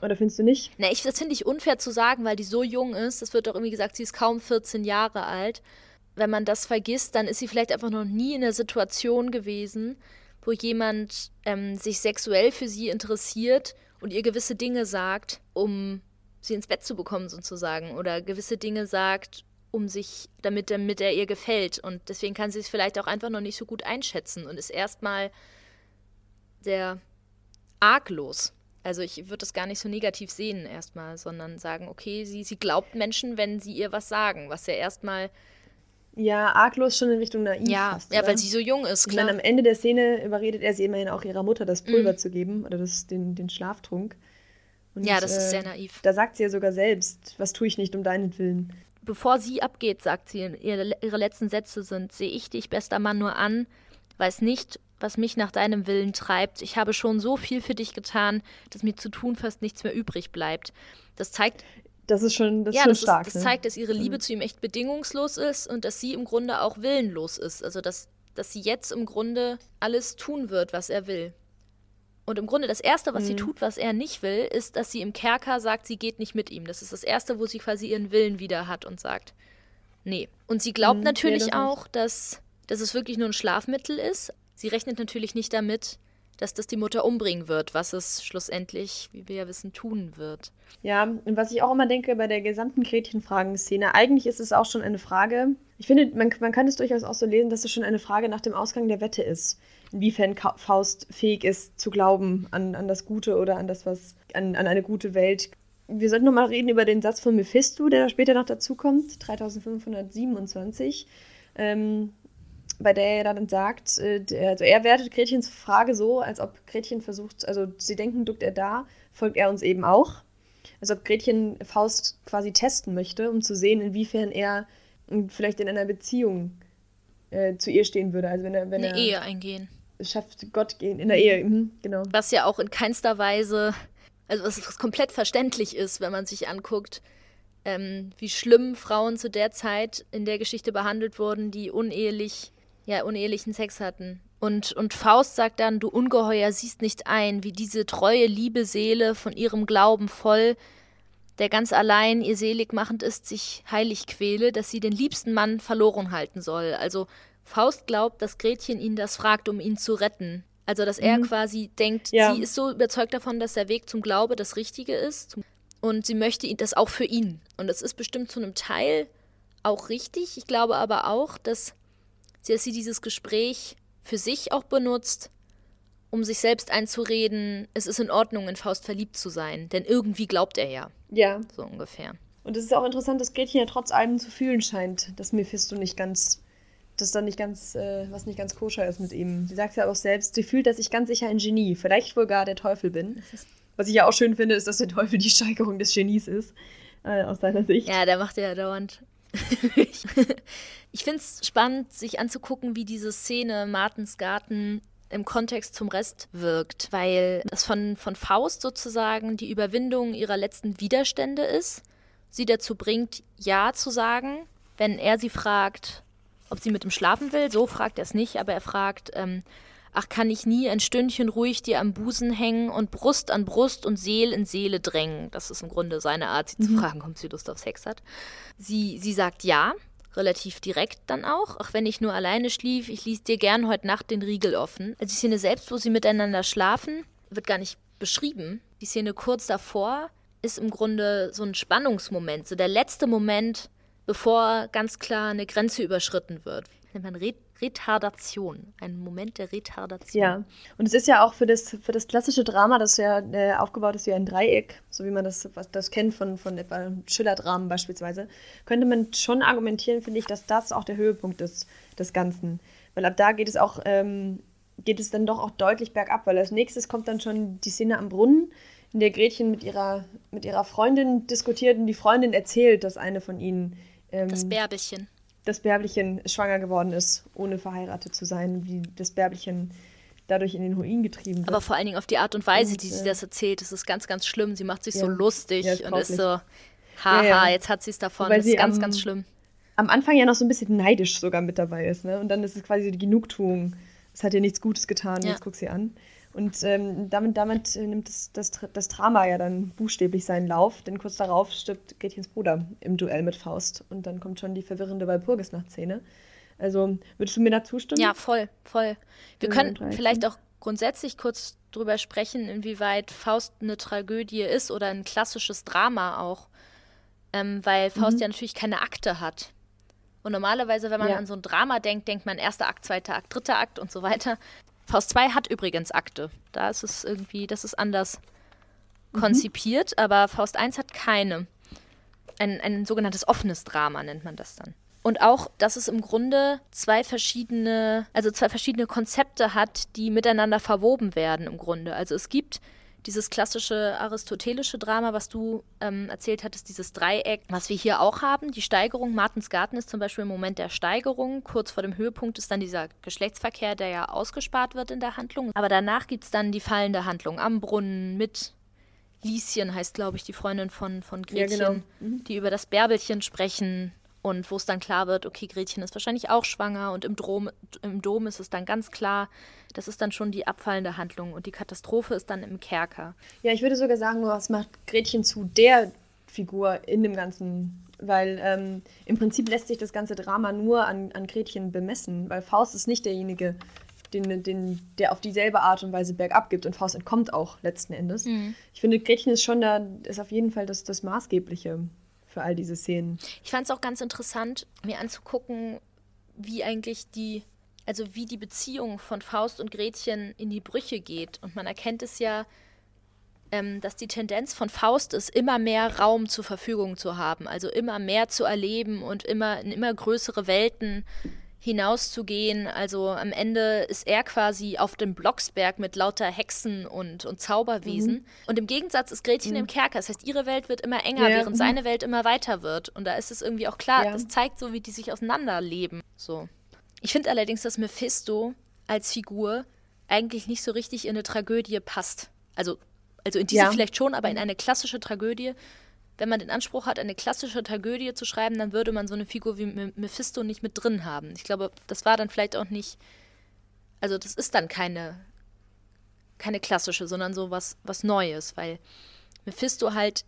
oder findest du nicht? Na, ich, das finde ich unfair zu sagen, weil die so jung ist. Das wird doch irgendwie gesagt, sie ist kaum 14 Jahre alt. Wenn man das vergisst, dann ist sie vielleicht einfach noch nie in der Situation gewesen, wo jemand ähm, sich sexuell für sie interessiert und ihr gewisse Dinge sagt, um sie ins Bett zu bekommen, sozusagen. Oder gewisse Dinge sagt, um sich, damit, damit er ihr gefällt. Und deswegen kann sie es vielleicht auch einfach noch nicht so gut einschätzen und ist erstmal sehr arglos. Also ich würde das gar nicht so negativ sehen erstmal, sondern sagen, okay, sie, sie glaubt Menschen, wenn sie ihr was sagen, was ja erstmal. Ja, arglos schon in Richtung naiv. Ja, fast, ja weil sie so jung ist, klar. Und dann am Ende der Szene überredet er sie immerhin auch ihrer Mutter, das Pulver mhm. zu geben oder das, den, den Schlaftrunk. Und, ja, das äh, ist sehr naiv. Da sagt sie ja sogar selbst, was tue ich nicht um deinetwillen. Bevor sie abgeht, sagt sie, ihre, ihre letzten Sätze sind, sehe ich dich, bester Mann, nur an, weiß nicht, was mich nach deinem Willen treibt. Ich habe schon so viel für dich getan, dass mir zu tun fast nichts mehr übrig bleibt. Das zeigt. Das ist schon, das ja, ist schon das stark. Ist, das ne? zeigt, dass ihre Liebe mhm. zu ihm echt bedingungslos ist und dass sie im Grunde auch willenlos ist. Also, dass, dass sie jetzt im Grunde alles tun wird, was er will. Und im Grunde das Erste, was mhm. sie tut, was er nicht will, ist, dass sie im Kerker sagt, sie geht nicht mit ihm. Das ist das Erste, wo sie quasi ihren Willen wieder hat und sagt, nee. Und sie glaubt mhm, natürlich auch, dass, dass es wirklich nur ein Schlafmittel ist, Sie rechnet natürlich nicht damit, dass das die Mutter umbringen wird, was es schlussendlich, wie wir ja wissen, tun wird. Ja, und was ich auch immer denke bei der gesamten Gretchen-Fragen-Szene, eigentlich ist es auch schon eine Frage, ich finde, man, man kann es durchaus auch so lesen, dass es schon eine Frage nach dem Ausgang der Wette ist. Inwiefern Faust fähig ist zu glauben an, an das Gute oder an das, was, an, an eine gute Welt. Wir sollten nochmal reden über den Satz von Mephisto, der später noch dazukommt, 3527. Ähm, bei der er dann sagt, äh, also er wertet Gretchens Frage so, als ob Gretchen versucht, also sie denken, duckt er da, folgt er uns eben auch. Als ob Gretchen Faust quasi testen möchte, um zu sehen, inwiefern er vielleicht in einer Beziehung äh, zu ihr stehen würde. Also wenn er, wenn Eine er Ehe eingehen. Schafft Gott gehen, in der Ehe, mhm, genau. Was ja auch in keinster Weise, also was komplett verständlich ist, wenn man sich anguckt, ähm, wie schlimm Frauen zu der Zeit in der Geschichte behandelt wurden, die unehelich ja, unehelichen Sex hatten. Und, und Faust sagt dann, du Ungeheuer siehst nicht ein, wie diese treue, liebe Seele von ihrem Glauben voll, der ganz allein ihr selig machend ist, sich heilig quäle, dass sie den liebsten Mann verloren halten soll. Also Faust glaubt, dass Gretchen ihn das fragt, um ihn zu retten. Also dass er mhm. quasi denkt, ja. sie ist so überzeugt davon, dass der Weg zum Glaube das Richtige ist. Und sie möchte das auch für ihn. Und das ist bestimmt zu einem Teil auch richtig. Ich glaube aber auch, dass dass sie dieses Gespräch für sich auch benutzt, um sich selbst einzureden, es ist in Ordnung, in Faust verliebt zu sein. Denn irgendwie glaubt er ja. Ja. So ungefähr. Und es ist auch interessant, dass Gretchen ja trotz allem zu fühlen scheint, dass Mephisto nicht ganz, dass da nicht ganz, äh, was nicht ganz koscher ist mit ihm. Sie sagt ja auch selbst, sie fühlt, dass ich ganz sicher ein Genie, vielleicht wohl gar der Teufel bin. Was ich ja auch schön finde, ist, dass der Teufel die Steigerung des Genies ist, äh, aus seiner Sicht. Ja, der macht ja dauernd ich finde es spannend, sich anzugucken, wie diese Szene Martens Garten im Kontext zum Rest wirkt, weil das von, von Faust sozusagen die Überwindung ihrer letzten Widerstände ist, sie dazu bringt, Ja zu sagen, wenn er sie fragt, ob sie mit ihm schlafen will. So fragt er es nicht, aber er fragt, ähm, ach, kann ich nie ein Stündchen ruhig dir am Busen hängen und Brust an Brust und Seel in Seele drängen? Das ist im Grunde seine Art, sie mhm. zu fragen, ob sie Lust auf Sex hat. Sie, sie sagt ja, relativ direkt dann auch, auch wenn ich nur alleine schlief, ich ließ dir gern heute Nacht den Riegel offen. Also die Szene selbst, wo sie miteinander schlafen, wird gar nicht beschrieben. Die Szene kurz davor ist im Grunde so ein Spannungsmoment, so der letzte Moment, bevor ganz klar eine Grenze überschritten wird. Man Retardation, ein Moment der Retardation. Ja, und es ist ja auch für das, für das klassische Drama, das ja äh, aufgebaut ist wie ein Dreieck, so wie man das, was, das kennt von, von etwa Schiller-Dramen beispielsweise, könnte man schon argumentieren, finde ich, dass das auch der Höhepunkt ist des Ganzen. Weil ab da geht es auch ähm, geht es dann doch auch deutlich bergab, weil als nächstes kommt dann schon die Szene am Brunnen, in der Gretchen mit ihrer, mit ihrer Freundin diskutiert und die Freundin erzählt, dass eine von ihnen. Ähm, das Bärbelchen. Das Bärbelchen schwanger geworden ist, ohne verheiratet zu sein, wie das Bärbelchen dadurch in den Ruin getrieben wird. Aber vor allen Dingen auf die Art und Weise, und, die sie äh, das erzählt, das ist ganz, ganz schlimm. Sie macht sich ja, so lustig ja, ist und ist so, haha, ja, jetzt hat sie es davon. Weil das ist ganz, am, ganz schlimm. Am Anfang ja noch so ein bisschen neidisch sogar mit dabei ist, ne? Und dann ist es quasi die Genugtuung. Es hat ihr nichts Gutes getan, jetzt guck sie an. Und ähm, damit, damit nimmt das, das, das Drama ja dann buchstäblich seinen Lauf, denn kurz darauf stirbt Gretchens Bruder im Duell mit Faust. Und dann kommt schon die verwirrende Walpurgisnacht-Szene. Also würdest du mir da zustimmen? Ja, voll, voll. Wir können vielleicht auch grundsätzlich kurz drüber sprechen, inwieweit Faust eine Tragödie ist oder ein klassisches Drama auch. Ähm, weil Faust mhm. ja natürlich keine Akte hat. Und normalerweise, wenn man ja. an so ein Drama denkt, denkt man erster Akt, zweiter Akt, dritter Akt und so weiter. Faust 2 hat übrigens Akte. Da ist es irgendwie, das ist anders mhm. konzipiert, aber Faust 1 hat keine. Ein, ein sogenanntes offenes Drama nennt man das dann. Und auch, dass es im Grunde zwei verschiedene, also zwei verschiedene Konzepte hat, die miteinander verwoben werden im Grunde. Also es gibt dieses klassische aristotelische Drama, was du ähm, erzählt hattest, dieses Dreieck, was wir hier auch haben. Die Steigerung, Martins Garten ist zum Beispiel im Moment der Steigerung. Kurz vor dem Höhepunkt ist dann dieser Geschlechtsverkehr, der ja ausgespart wird in der Handlung. Aber danach gibt es dann die fallende Handlung am Brunnen mit Lieschen, heißt glaube ich die Freundin von, von Gretchen, ja, genau. mhm. die über das Bärbelchen sprechen und wo es dann klar wird, okay, Gretchen ist wahrscheinlich auch schwanger und im, Drom, im Dom ist es dann ganz klar, das ist dann schon die abfallende Handlung und die Katastrophe ist dann im Kerker. Ja, ich würde sogar sagen, was macht Gretchen zu der Figur in dem ganzen, weil ähm, im Prinzip lässt sich das ganze Drama nur an, an Gretchen bemessen, weil Faust ist nicht derjenige, den, den, der auf dieselbe Art und Weise bergab gibt und Faust entkommt auch letzten Endes. Mhm. Ich finde, Gretchen ist schon da, ist auf jeden Fall das, das Maßgebliche für all diese Szenen. Ich fand es auch ganz interessant, mir anzugucken, wie eigentlich die, also wie die Beziehung von Faust und Gretchen in die Brüche geht. Und man erkennt es ja, ähm, dass die Tendenz von Faust ist, immer mehr Raum zur Verfügung zu haben, also immer mehr zu erleben und immer in immer größere Welten hinauszugehen. Also am Ende ist er quasi auf dem Blocksberg mit lauter Hexen und, und Zauberwesen. Mhm. Und im Gegensatz ist Gretchen mhm. im Kerker. Das heißt, ihre Welt wird immer enger, ja. während mhm. seine Welt immer weiter wird. Und da ist es irgendwie auch klar, ja. das zeigt so, wie die sich auseinanderleben. So. Ich finde allerdings, dass Mephisto als Figur eigentlich nicht so richtig in eine Tragödie passt. Also, also in diese ja. vielleicht schon, aber in eine klassische Tragödie wenn man den Anspruch hat, eine klassische Tragödie zu schreiben, dann würde man so eine Figur wie Mephisto nicht mit drin haben. Ich glaube, das war dann vielleicht auch nicht, also das ist dann keine, keine klassische, sondern so was, was Neues, weil Mephisto halt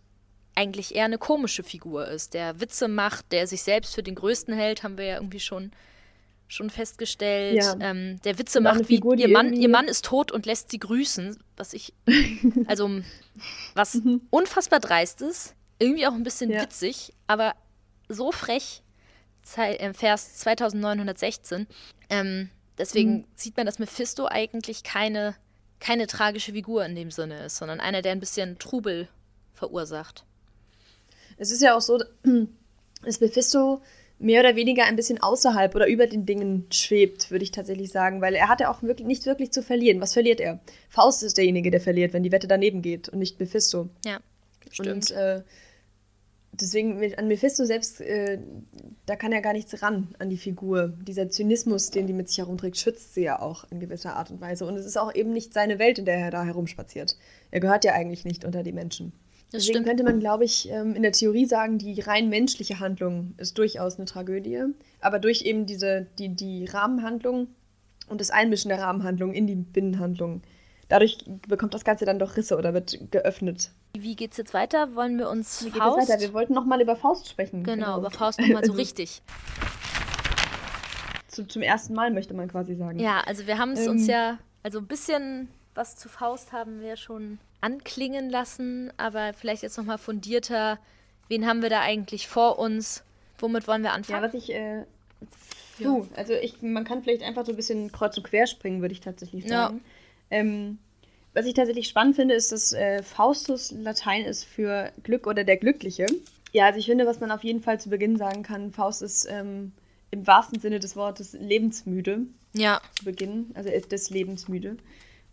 eigentlich eher eine komische Figur ist, der Witze macht, der sich selbst für den Größten hält, haben wir ja irgendwie schon, schon festgestellt. Ja. Ähm, der Witze macht, wie Figur, ihr Mann, ihr Mann ist tot und lässt sie grüßen, was ich, also was mhm. unfassbar dreist ist. Irgendwie auch ein bisschen ja. witzig, aber so frech. Äh, Vers 2916. Ähm, deswegen mhm. sieht man, dass Mephisto eigentlich keine, keine tragische Figur in dem Sinne ist, sondern einer, der ein bisschen Trubel verursacht. Es ist ja auch so, dass Mephisto mehr oder weniger ein bisschen außerhalb oder über den Dingen schwebt, würde ich tatsächlich sagen, weil er hat ja auch wirklich nicht wirklich zu verlieren. Was verliert er? Faust ist derjenige, der verliert, wenn die Wette daneben geht und nicht Mephisto. Ja, stimmt. Und äh, deswegen an Mephisto selbst, äh, da kann er gar nichts ran an die Figur. Dieser Zynismus, den die mit sich herumträgt, schützt sie ja auch in gewisser Art und Weise. Und es ist auch eben nicht seine Welt, in der er da herumspaziert. Er gehört ja eigentlich nicht unter die Menschen. Das Deswegen stimmt. könnte man, glaube ich, ähm, in der Theorie sagen, die rein menschliche Handlung ist durchaus eine Tragödie. Aber durch eben diese, die, die Rahmenhandlung und das Einmischen der Rahmenhandlung in die Binnenhandlung dadurch bekommt das Ganze dann doch Risse oder wird geöffnet. Wie geht's jetzt weiter? Wollen wir uns Wie Faust... Geht weiter? Wir wollten noch mal über Faust sprechen. Genau, genau. über Faust nochmal so richtig. Zu, zum ersten Mal möchte man quasi sagen. Ja, also wir haben es ähm, uns ja, also ein bisschen was zu Faust haben wir schon anklingen lassen, aber vielleicht jetzt nochmal fundierter, wen haben wir da eigentlich vor uns? Womit wollen wir anfangen? Ja, was ich, äh, ja. also ich, man kann vielleicht einfach so ein bisschen kreuz und quer springen, würde ich tatsächlich sagen. Ja. Ähm, was ich tatsächlich spannend finde, ist, dass äh, Faustus Latein ist für Glück oder der Glückliche. Ja, also ich finde, was man auf jeden Fall zu Beginn sagen kann, Faust ist ähm, im wahrsten Sinne des Wortes lebensmüde ja. zu Beginn. Also er ist des Lebens müde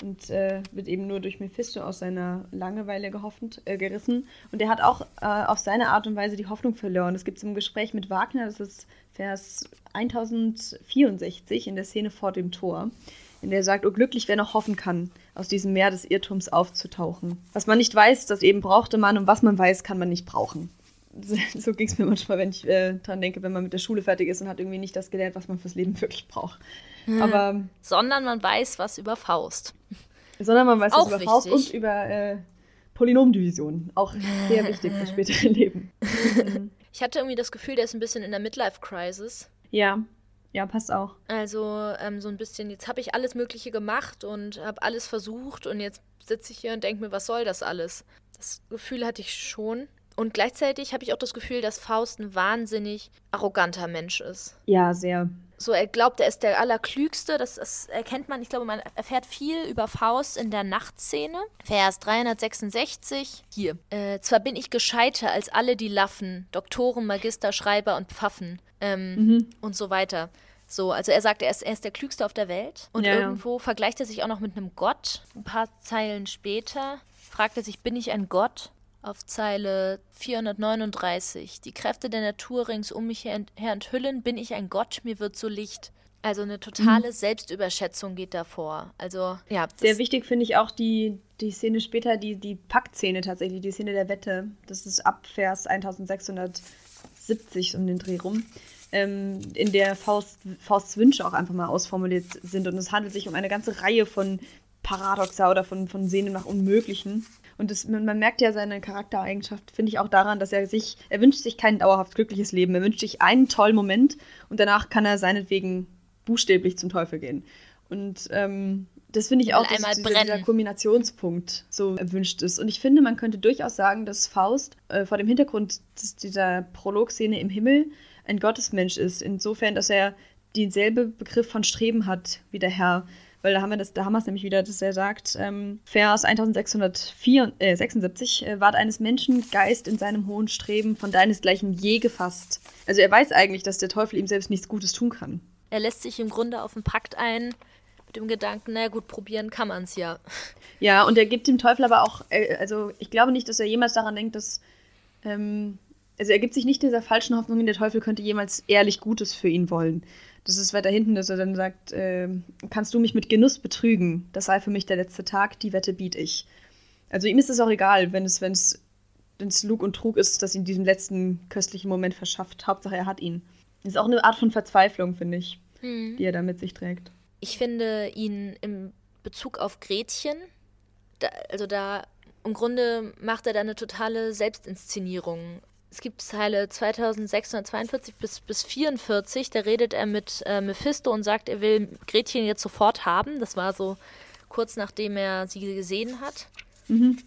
und äh, wird eben nur durch Mephisto aus seiner Langeweile gehoffend, äh, gerissen. Und er hat auch äh, auf seine Art und Weise die Hoffnung verloren. Das gibt es im Gespräch mit Wagner, das ist Vers 1064 in der Szene vor dem Tor, in der er sagt, oh glücklich, wer noch hoffen kann, aus diesem Meer des Irrtums aufzutauchen. Was man nicht weiß, das eben brauchte man und was man weiß, kann man nicht brauchen. So ging es mir manchmal, wenn ich äh, dran denke, wenn man mit der Schule fertig ist und hat irgendwie nicht das gelernt, was man fürs Leben wirklich braucht. Aber, sondern man weiß was über Faust. Sondern man weiß Auch was über wichtig. Faust und über äh, Polynomdivision. Auch sehr wichtig fürs spätere Leben. Ich hatte irgendwie das Gefühl, der ist ein bisschen in der Midlife-Crisis. Ja, ja, passt auch. Also ähm, so ein bisschen, jetzt habe ich alles Mögliche gemacht und habe alles versucht und jetzt sitze ich hier und denke mir, was soll das alles? Das Gefühl hatte ich schon. Und gleichzeitig habe ich auch das Gefühl, dass Faust ein wahnsinnig arroganter Mensch ist. Ja, sehr. So, er glaubt, er ist der Allerklügste. Das, das erkennt man. Ich glaube, man erfährt viel über Faust in der Nachtszene. Vers 366. Hier. Äh, zwar bin ich gescheiter als alle die Laffen, Doktoren, Magister, Schreiber und Pfaffen. Ähm, Mhm. Und so weiter. So, also er sagt, er ist, er ist der Klügste auf der Welt. Und Ja, ja. irgendwo vergleicht er sich auch noch mit einem Gott. Ein paar Zeilen später fragt er sich, bin ich ein Gott? Auf Zeile 439. Die Kräfte der Natur rings um mich her, enthüllen, bin ich ein Gott, mir wird so Licht. Also eine totale Selbstüberschätzung geht davor. Also, ja. Sehr wichtig finde ich auch die, die Szene später, die, die Paktszene tatsächlich, die Szene der Wette. Das ist ab Vers 1670 um den Dreh rum, ähm, in der Faust, Fausts Wünsche auch einfach mal ausformuliert sind. Und es handelt sich um eine ganze Reihe von Paradoxa oder von, von Sehnen nach Unmöglichen. Und das, man, merkt ja seine Charaktereigenschaft, finde ich auch daran, dass er sich, er wünscht sich kein dauerhaft glückliches Leben. Er wünscht sich einen tollen Moment und danach kann er seinetwegen buchstäblich zum Teufel gehen. Und ähm, das finde ich auch, dass dieser, dieser brennen. Kulminationspunkt so erwünscht ist. Und ich finde, man könnte durchaus sagen, dass Faust äh, vor dem Hintergrund dieser Prologszene im Himmel ein Gottesmensch ist. Insofern, dass er denselbe Begriff von Streben hat wie der Herr. Weil da haben wir das, da haben wir es nämlich wieder, dass er sagt, ähm, Vers 1676, äh, ward eines Menschen Geist in seinem hohen Streben von deinesgleichen je gefasst. Also er weiß eigentlich, dass der Teufel ihm selbst nichts Gutes tun kann. er lässt sich im Grunde auf einen Pakt ein mit dem Gedanken, na gut, probieren kann man es ja. Ja, und er gibt dem Teufel aber auch, äh, also ich glaube nicht, dass er jemals daran denkt, dass, ähm, also er gibt sich nicht dieser falschen Hoffnung, der Teufel könnte jemals ehrlich Gutes für ihn wollen. Das ist weiter hinten, dass er dann sagt, ähm, kannst du mich mit Genuss betrügen? Das sei für mich der letzte Tag, die Wette biet ich. Also ihm ist es auch egal, wenn es, wenn es, wenn es Lug und Trug ist, das ihn diesen letzten köstlichen Moment verschafft. Hauptsache er hat ihn. Das ist auch eine Art von Verzweiflung, finde ich, die er da mit sich trägt. Ich finde ihn im Bezug auf Gretchen, da, also da im Grunde macht er da eine totale Selbstinszenierung. Es gibt Zeile 2642 bis, bis 44, da redet er mit äh, Mephisto und sagt, er will Gretchen jetzt sofort haben. Das war so kurz nachdem er sie gesehen hat. Mhm.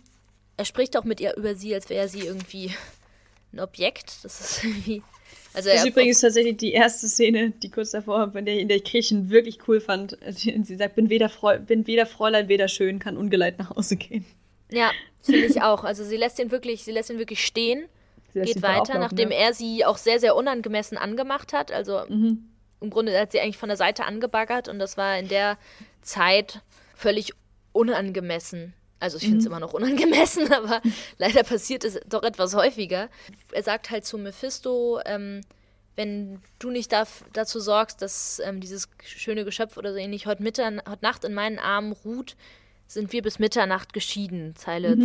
Er spricht auch mit ihr über sie, als wäre sie irgendwie ein Objekt. Das ist irgendwie. Also Das ist übrigens tatsächlich die erste Szene, die kurz davor, in der, in der ich Gretchen wirklich cool fand. Sie sie sagt, bin weder, Freu bin weder Fräulein, weder schön, kann ungeleit nach Hause gehen. Ja, finde ich auch. Also sie lässt ihn wirklich, sie lässt ihn wirklich stehen, geht weiter, nachdem ja. er sie auch sehr, sehr unangemessen angemacht hat. Also Mhm. im Grunde hat sie eigentlich von der Seite angebaggert und das war in der Zeit völlig unangemessen. Also ich finde es Mhm. immer noch unangemessen, aber leider passiert es doch etwas häufiger. Er sagt halt zu Mephisto, ähm, wenn du nicht darf, dazu sorgst, dass ähm, dieses schöne Geschöpf oder so ähnlich heute, Mittern heute Nacht in meinen Armen ruht, sind wir bis Mitternacht geschieden. Zeile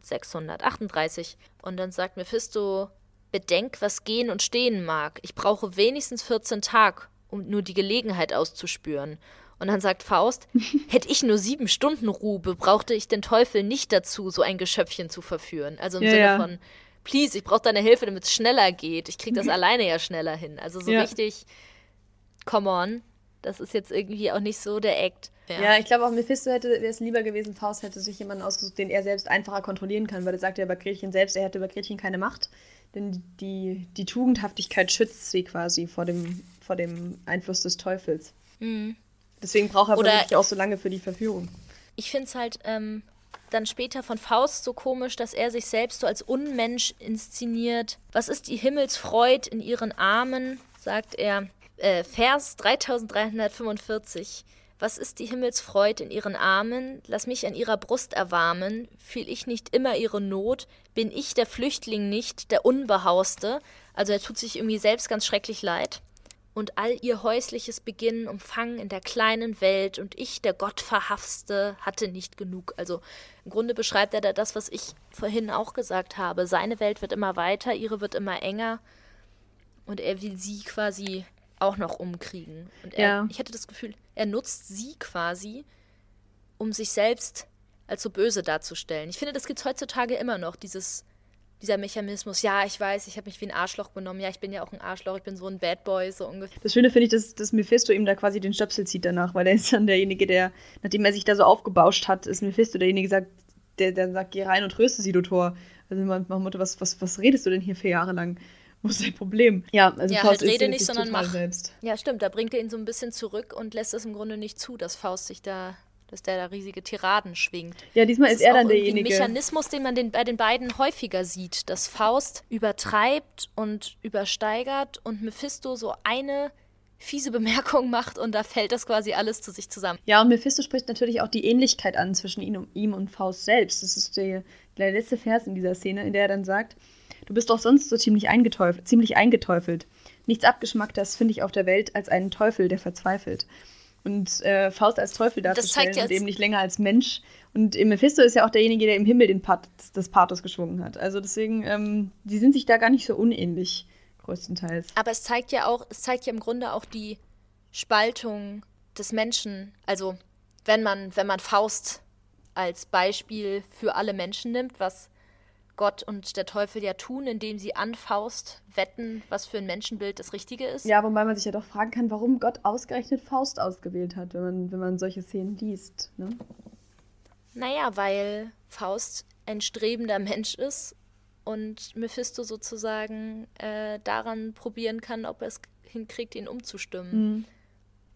2638. Und dann sagt Mephisto, bedenk, was gehen und stehen mag. Ich brauche wenigstens 14 Tag, um nur die Gelegenheit auszuspüren. Und dann sagt Faust, hätte ich nur sieben Stunden Ruhe, brauchte ich den Teufel nicht dazu, so ein Geschöpfchen zu verführen. Also im Ja, Sinne ja. von, please, ich brauche deine Hilfe, damit es schneller geht. Ich kriege das alleine ja schneller hin. Also so Ja. richtig, come on, das ist jetzt irgendwie auch nicht so der Act. Ja, ich glaube auch Mephisto hätte, wäre es lieber gewesen, Faust hätte sich jemanden ausgesucht, den er selbst einfacher kontrollieren kann, weil er sagt ja über Gretchen selbst, er hätte über Gretchen keine Macht. Denn die, die Tugendhaftigkeit schützt sie quasi vor dem, vor dem Einfluss des Teufels. Mhm. Deswegen braucht er aber Oder- wirklich auch so lange für die Verführung. Ich finde es halt ähm, dann später von Faust so komisch, dass er sich selbst so als Unmensch inszeniert. Was ist die Himmelsfreud in ihren Armen? sagt er, äh, Vers 3345. Was ist die Himmelsfreud in ihren Armen? Lass mich an ihrer Brust erwarmen. Fühl ich nicht immer ihre Not? Bin ich der Flüchtling nicht, der Unbehauste? Also er tut sich irgendwie selbst ganz schrecklich leid. Und all ihr häusliches Beginnen umfangen in der kleinen Welt und ich, der Gottverhafste, hatte nicht genug. Also im Grunde beschreibt er da das, was ich vorhin auch gesagt habe. Seine Welt wird immer weiter, ihre wird immer enger und er will sie quasi auch noch umkriegen. Und er, ja. ich hatte das Gefühl, er nutzt sie quasi, um sich selbst als so böse darzustellen. Ich finde, das gibt es heutzutage immer noch, dieses, dieser Mechanismus. Ja, ich weiß, ich habe mich wie ein Arschloch benommen. Ja, ich bin ja auch ein Arschloch, ich bin so ein Bad Boy, so ungefähr. Das Schöne finde ich, dass, dass Mephisto ihm da quasi den Stöpsel zieht danach, weil er ist dann derjenige, der, nachdem er sich da so aufgebauscht hat, ist Mephisto derjenige, der sagt, der, der sagt, geh rein und tröste sie, du Tor. Also man, man was, was, was redest du denn hier vier Jahre lang? Wo ist dein Problem? Ja, also ja, Faust halt rede nicht, sondern mach. Selbst. Ja, stimmt. Da bringt er ihn so ein bisschen zurück und lässt es im Grunde nicht zu, dass Faust sich da, dass der da riesige Tiraden schwingt. Ja, diesmal ist, ist er dann derjenige. Ein Mechanismus, den man den, bei den beiden häufiger sieht, dass Faust übertreibt und übersteigert und Mephisto so eine fiese Bemerkung macht und da fällt das quasi alles zu sich zusammen. Ja, und Mephisto spricht natürlich auch die Ähnlichkeit an zwischen ihm und, ihm und Faust selbst. Das ist der, der letzte Vers in dieser Szene, in der er dann sagt, Du bist doch sonst so ziemlich eingeteufelt, ziemlich eingeteufelt. Nichts Abgeschmacktes finde ich auf der Welt als einen Teufel, der verzweifelt. Und äh, Faust als Teufel darzustellen und eben nicht länger als Mensch. Und Mephisto ist ja auch derjenige, der im Himmel den Part, das Pathos geschwungen hat. Also deswegen, ähm, die sind sich da gar nicht so unähnlich, größtenteils. Aber es zeigt ja auch, es zeigt ja im Grunde auch die Spaltung des Menschen. Also wenn man, wenn man Faust als Beispiel für alle Menschen nimmt, was Gott und der Teufel ja tun, indem sie an Faust wetten, was für ein Menschenbild das Richtige ist. Ja, wobei man sich ja doch fragen kann, warum Gott ausgerechnet Faust ausgewählt hat, wenn man, wenn man solche Szenen liest. Ne? Naja, weil Faust ein strebender Mensch ist und Mephisto sozusagen äh, daran probieren kann, ob er es hinkriegt, ihn umzustimmen. Mhm.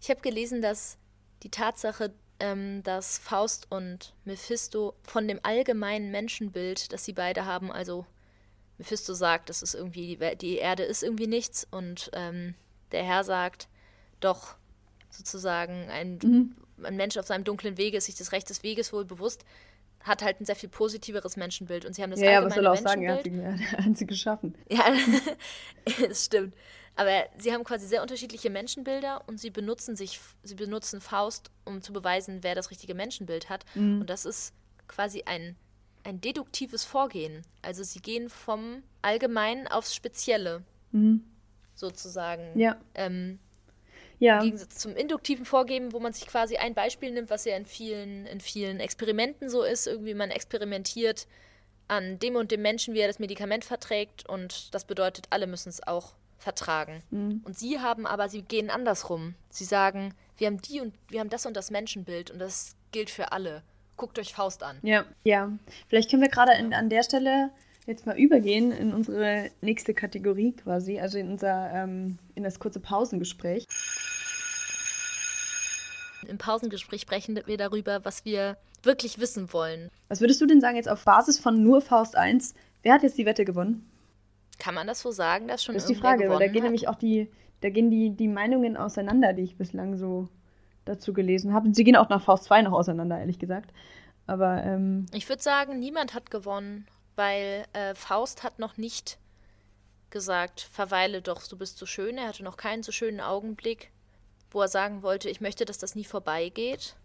Ich habe gelesen, dass die Tatsache, ähm, dass Faust und Mephisto von dem allgemeinen Menschenbild, das sie beide haben, also Mephisto sagt, das ist irgendwie, die Erde ist irgendwie nichts und ähm, der Herr sagt, doch sozusagen ein, mhm. ein Mensch auf seinem dunklen Wege ist sich des Rechts des Weges wohl bewusst, hat halt ein sehr viel positiveres Menschenbild und sie haben das ja, allgemeine ja, was soll auch sagen, er hat, sie, er hat sie geschaffen. Ja, das stimmt. Aber sie haben quasi sehr unterschiedliche Menschenbilder und sie benutzen sich, sie benutzen Faust, um zu beweisen, wer das richtige Menschenbild hat. Mhm. Und das ist quasi ein, ein deduktives Vorgehen. Also sie gehen vom Allgemeinen aufs Spezielle. Mhm. Sozusagen. Ja. Ähm, ja. Im Gegensatz zum induktiven Vorgehen, wo man sich quasi ein Beispiel nimmt, was ja in vielen, in vielen Experimenten so ist. Irgendwie man experimentiert an dem und dem Menschen, wie er das Medikament verträgt und das bedeutet, alle müssen es auch vertragen. Mhm. Und sie haben aber, sie gehen andersrum. Sie sagen, wir haben die und wir haben das und das Menschenbild und das gilt für alle. Guckt euch Faust an. Ja, ja. Vielleicht können wir gerade an der Stelle jetzt mal übergehen in unsere nächste Kategorie quasi, also in unser ähm, in das kurze Pausengespräch. Im Pausengespräch sprechen wir darüber, was wir wirklich wissen wollen. Was würdest du denn sagen jetzt auf Basis von nur Faust 1? Wer hat jetzt die Wette gewonnen? Kann man das so sagen, dass schon Das ist die Frage, weil da gehen hat? nämlich auch die, da gehen die, die Meinungen auseinander, die ich bislang so dazu gelesen habe. Und sie gehen auch nach Faust 2 noch auseinander, ehrlich gesagt. Aber ähm, ich würde sagen, niemand hat gewonnen, weil äh, Faust hat noch nicht gesagt, verweile doch, du bist so schön. Er hatte noch keinen so schönen Augenblick, wo er sagen wollte, ich möchte, dass das nie vorbeigeht.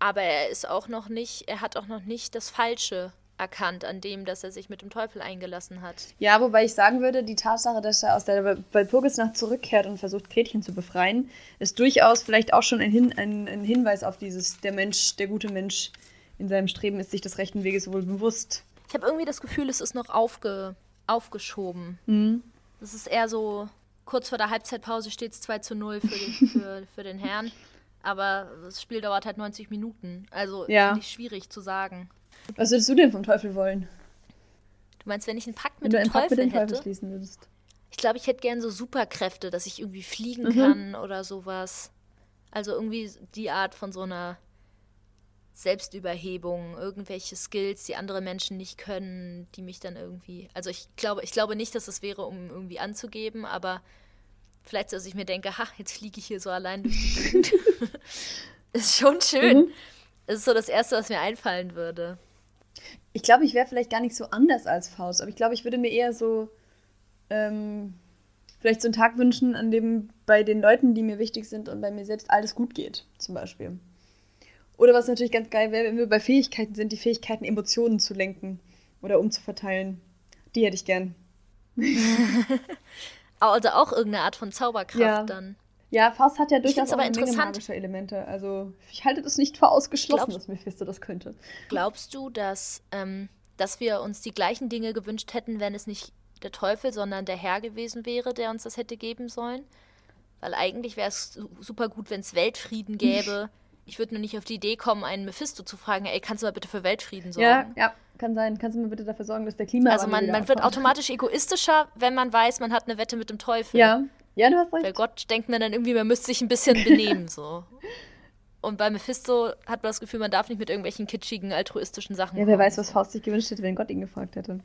Aber er ist auch noch nicht, er hat auch noch nicht das Falsche erkannt an dem, dass er sich mit dem Teufel eingelassen hat. Ja, wobei ich sagen würde, die Tatsache, dass er aus der Walpurgisnacht zurückkehrt und versucht, Gretchen zu befreien, ist durchaus vielleicht auch schon ein, Hin ein, ein, Hinweis auf dieses, der Mensch, der gute Mensch in seinem Streben ist sich des rechten Weges wohl bewusst. Ich habe irgendwie das Gefühl, es ist noch aufge, aufgeschoben. Mhm. Es ist eher so, kurz vor der Halbzeitpause steht es 2 zu 0 für, die, für, für den Herrn. Aber das Spiel dauert halt 90 Minuten. Also ja. finde ich schwierig zu sagen. Was würdest du denn vom Teufel wollen? Du meinst, wenn ich einen Pakt mit, wenn dem, Teufel mit dem Teufel schließen würdest? Ich glaube, ich hätte gern so Superkräfte, dass ich irgendwie fliegen mhm. kann oder sowas. Also irgendwie die Art von so einer Selbstüberhebung, irgendwelche Skills, die andere Menschen nicht können, die mich dann irgendwie. Also ich glaube, ich glaube nicht, dass es wäre, um irgendwie anzugeben, aber Vielleicht, dass ich mir denke, ha, jetzt fliege ich hier so allein durch die Gegend. ist schon schön. Mhm. Das ist so das Erste, was mir einfallen würde. Ich glaube, ich wäre vielleicht gar nicht so anders als Faust, aber ich glaube, ich würde mir eher so ähm, vielleicht so einen Tag wünschen, an dem bei den Leuten, die mir wichtig sind und bei mir selbst alles gut geht, zum Beispiel. Oder was natürlich ganz geil wäre, wenn wir bei Fähigkeiten sind, die Fähigkeiten, Emotionen zu lenken oder umzuverteilen. Die hätte ich gern. also auch irgendeine Art von Zauberkraft ja. dann. Ja, Faust hat ja durchaus auch eine Menge magische Elemente. Also ich halte das nicht für ausgeschlossen, glaubst, dass Mephisto das könnte. Glaubst du, dass, ähm, dass wir uns die gleichen Dinge gewünscht hätten, wenn es nicht der Teufel, sondern der Herr gewesen wäre, der uns das hätte geben sollen? Weil eigentlich wäre es super gut, wenn es Weltfrieden gäbe. Ich würde nur nicht auf die Idee kommen, einen Mephisto zu fragen, ey, kannst du mal bitte für Weltfrieden sorgen? Ja, ja, kann sein. Kannst du mal bitte dafür sorgen, dass der Klima. Also man, man wird automatisch egoistischer, wenn man weiß, man hat eine Wette mit dem Teufel. Ja, ja, du hast recht. Bei Gott denkt man dann irgendwie, man müsste sich ein bisschen benehmen, so. Und bei Mephisto hat man das Gefühl, man darf nicht mit irgendwelchen kitschigen, altruistischen Sachen. Ja, wer weiß, was Faust sich gewünscht hätte, wenn Gott ihn gefragt hätte.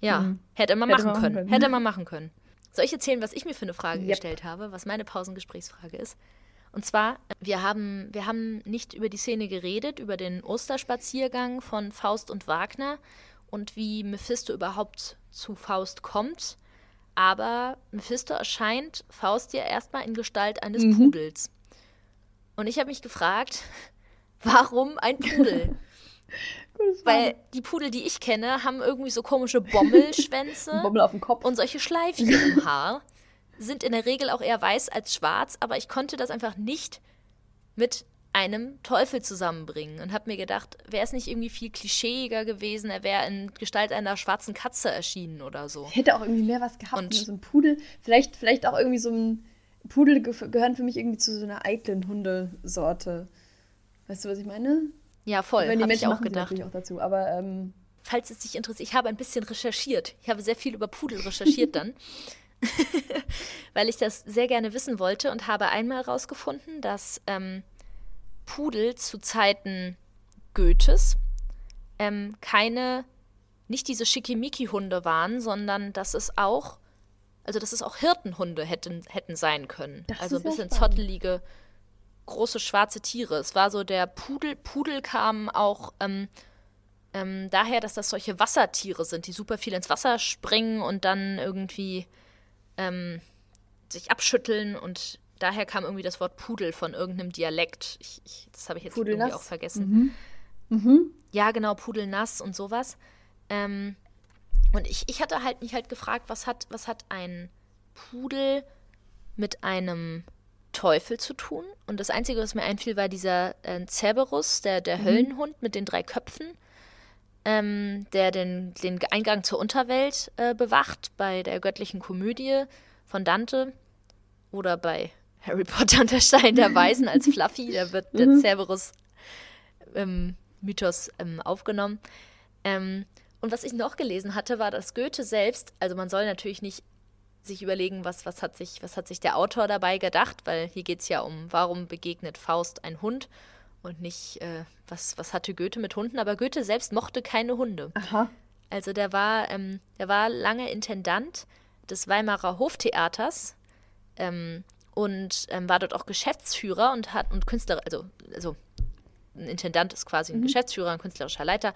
Ja, mhm. hätte man hätte machen können. können. Hätte man machen können. Soll ich erzählen, was ich mir für eine Frage yep. gestellt habe, was meine Pausengesprächsfrage ist? Und zwar, wir haben, wir haben nicht über die Szene geredet, über den Osterspaziergang von Faust und Wagner und wie Mephisto überhaupt zu Faust kommt. Aber Mephisto erscheint Faust ja erstmal in Gestalt eines mhm. Pudels. Und ich habe mich gefragt, warum ein Pudel? Weil die Pudel, die ich kenne, haben irgendwie so komische Bommelschwänze Bommel auf dem Kopf. und solche Schleifchen im Haar. Sind in der Regel auch eher weiß als schwarz, aber ich konnte das einfach nicht mit einem Teufel zusammenbringen und habe mir gedacht, wäre es nicht irgendwie viel klischeeiger gewesen, er wäre in Gestalt einer schwarzen Katze erschienen oder so. Hätte auch irgendwie mehr was gehabt, und so ein Pudel, vielleicht, vielleicht auch irgendwie so ein Pudel ge gehören für mich irgendwie zu so einer eitlen Hundesorte. Weißt du, was ich meine? Ja, voll. Wenn die Menschen auch gedacht. natürlich auch dazu, aber ähm falls es dich interessiert, ich habe ein bisschen recherchiert. Ich habe sehr viel über Pudel recherchiert dann. Weil ich das sehr gerne wissen wollte und habe einmal herausgefunden, dass ähm, Pudel zu Zeiten Goethes ähm, keine, nicht diese Schickimicki-Hunde waren, sondern dass es auch, also dass es auch Hirtenhunde hätten, hätten sein können. Das also ein bisschen zottelige, große schwarze Tiere. Es war so der Pudel, Pudel kam auch ähm, ähm, daher, dass das solche Wassertiere sind, die super viel ins Wasser springen und dann irgendwie ähm, sich abschütteln und daher kam irgendwie das Wort Pudel von irgendeinem Dialekt. Ich, ich, das habe ich jetzt Pudelnass. irgendwie auch vergessen. Mhm. Mhm. Ja, genau, Pudelnass und sowas. Ähm, und ich, ich hatte halt mich halt gefragt, was hat, was hat ein Pudel mit einem Teufel zu tun? Und das Einzige, was mir einfiel, war dieser äh, Cerberus, der, der mhm. Höllenhund mit den drei Köpfen, ähm, der den, den Eingang zur Unterwelt äh, bewacht bei der göttlichen Komödie von Dante oder bei Harry Potter und der Stein der Weisen als Fluffy. Da wird der mhm. Cerberus-Mythos ähm, ähm, aufgenommen. Ähm, und was ich noch gelesen hatte, war, dass Goethe selbst, also man soll natürlich nicht sich überlegen, was, was, hat, sich, was hat sich der Autor dabei gedacht, weil hier geht es ja um, warum begegnet Faust ein Hund und nicht, äh, was, was hatte Goethe mit Hunden. Aber Goethe selbst mochte keine Hunde. Aha. Also der war, ähm, der war lange Intendant des Weimarer Hoftheaters. Ähm, und ähm, war dort auch Geschäftsführer und hat und Künstler, also, also ein Intendant ist quasi ein mhm. Geschäftsführer, ein künstlerischer Leiter.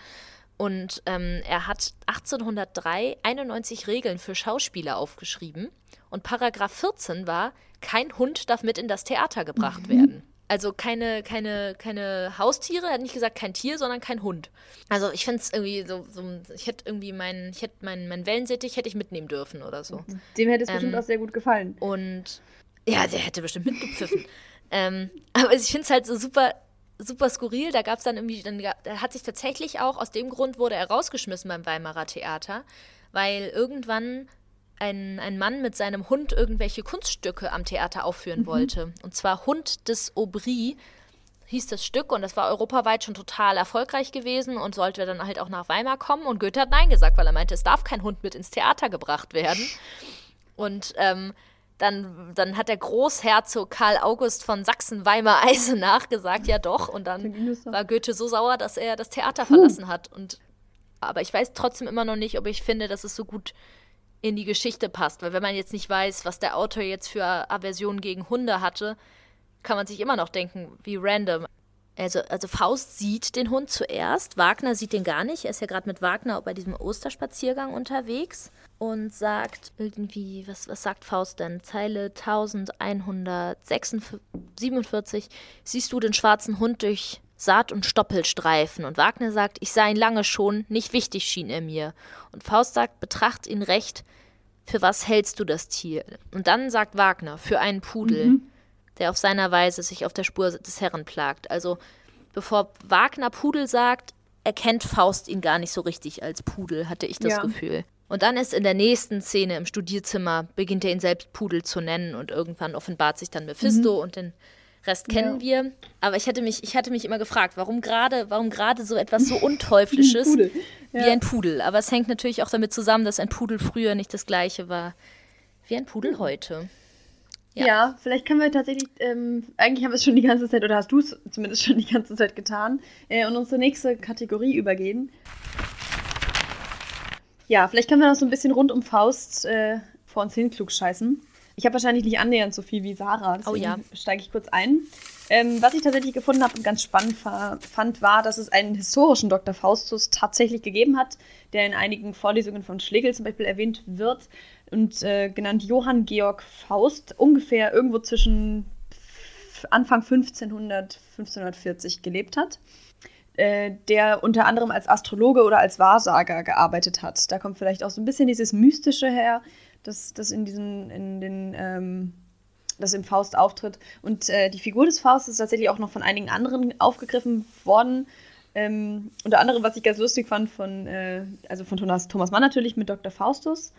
Und ähm, er hat 1803 91 Regeln für Schauspieler aufgeschrieben. Und Paragraph 14 war, kein Hund darf mit in das Theater gebracht mhm. werden. Also keine, keine, keine Haustiere, er hat nicht gesagt kein Tier, sondern kein Hund. Also ich finde es irgendwie so, so, ich hätte irgendwie meinen, ich hätte meinen, meinen Wellensittich hätte ich mitnehmen dürfen oder so. Dem hätte es ähm, bestimmt auch sehr gut gefallen. Und ja, der hätte bestimmt mitgepfiffen. ähm, aber ich finde es halt so super, super skurril. Da gab es dann irgendwie, dann gab, da hat sich tatsächlich auch, aus dem Grund wurde er rausgeschmissen beim Weimarer Theater, weil irgendwann ein, ein Mann mit seinem Hund irgendwelche Kunststücke am Theater aufführen mhm. wollte. Und zwar Hund des Aubry hieß das Stück und das war europaweit schon total erfolgreich gewesen und sollte dann halt auch nach Weimar kommen. Und Goethe hat Nein gesagt, weil er meinte, es darf kein Hund mit ins Theater gebracht werden. Und ähm, dann, dann hat der Großherzog Karl August von Sachsen-Weimar-Eisenach gesagt, ja doch. Und dann war Goethe so sauer, dass er das Theater verlassen hat. Und, aber ich weiß trotzdem immer noch nicht, ob ich finde, dass es so gut in die Geschichte passt. Weil wenn man jetzt nicht weiß, was der Autor jetzt für Aversion gegen Hunde hatte, kann man sich immer noch denken, wie random. Also, also Faust sieht den Hund zuerst, Wagner sieht den gar nicht. Er ist ja gerade mit Wagner bei diesem Osterspaziergang unterwegs und sagt irgendwie, was, was sagt Faust denn? Zeile 1147, siehst du den schwarzen Hund durch Saat- und Stoppelstreifen. Und Wagner sagt, ich sah ihn lange schon, nicht wichtig schien er mir. Und Faust sagt, betracht ihn recht, für was hältst du das Tier? Und dann sagt Wagner, für einen Pudel. Mhm der auf seiner Weise sich auf der Spur des Herren plagt. Also bevor Wagner Pudel sagt, erkennt Faust ihn gar nicht so richtig als Pudel, hatte ich das ja. Gefühl. Und dann ist in der nächsten Szene im Studierzimmer, beginnt er ihn selbst Pudel zu nennen und irgendwann offenbart sich dann Mephisto mhm. und den Rest kennen ja. wir. Aber ich hatte mich, ich hatte mich immer gefragt, warum gerade, warum gerade so etwas so Unteuflisches wie, ein ja. wie ein Pudel. Aber es hängt natürlich auch damit zusammen, dass ein Pudel früher nicht das gleiche war wie ein Pudel heute. Ja. ja, vielleicht können wir tatsächlich, ähm, eigentlich haben wir es schon die ganze Zeit, oder hast du es zumindest schon die ganze Zeit getan, äh, und unsere nächste Kategorie übergehen. Ja, vielleicht können wir noch so ein bisschen rund um Faust äh, vor uns hin klug scheißen. Ich habe wahrscheinlich nicht annähernd so viel wie Sarah, deswegen oh ja. steige ich kurz ein. Ähm, was ich tatsächlich gefunden habe und ganz spannend fand, war, dass es einen historischen Dr. Faustus tatsächlich gegeben hat, der in einigen Vorlesungen von Schlegel zum Beispiel erwähnt wird und äh, genannt Johann Georg Faust, ungefähr irgendwo zwischen Anfang 1500, 1540 gelebt hat, äh, der unter anderem als Astrologe oder als Wahrsager gearbeitet hat. Da kommt vielleicht auch so ein bisschen dieses Mystische her, das, das in diesen, in den, ähm, das im Faust auftritt. Und äh, die Figur des Faust ist tatsächlich auch noch von einigen anderen aufgegriffen worden. Ähm, unter anderem, was ich ganz lustig fand, von, äh, also von Thomas, Thomas Mann natürlich mit Dr. Faustus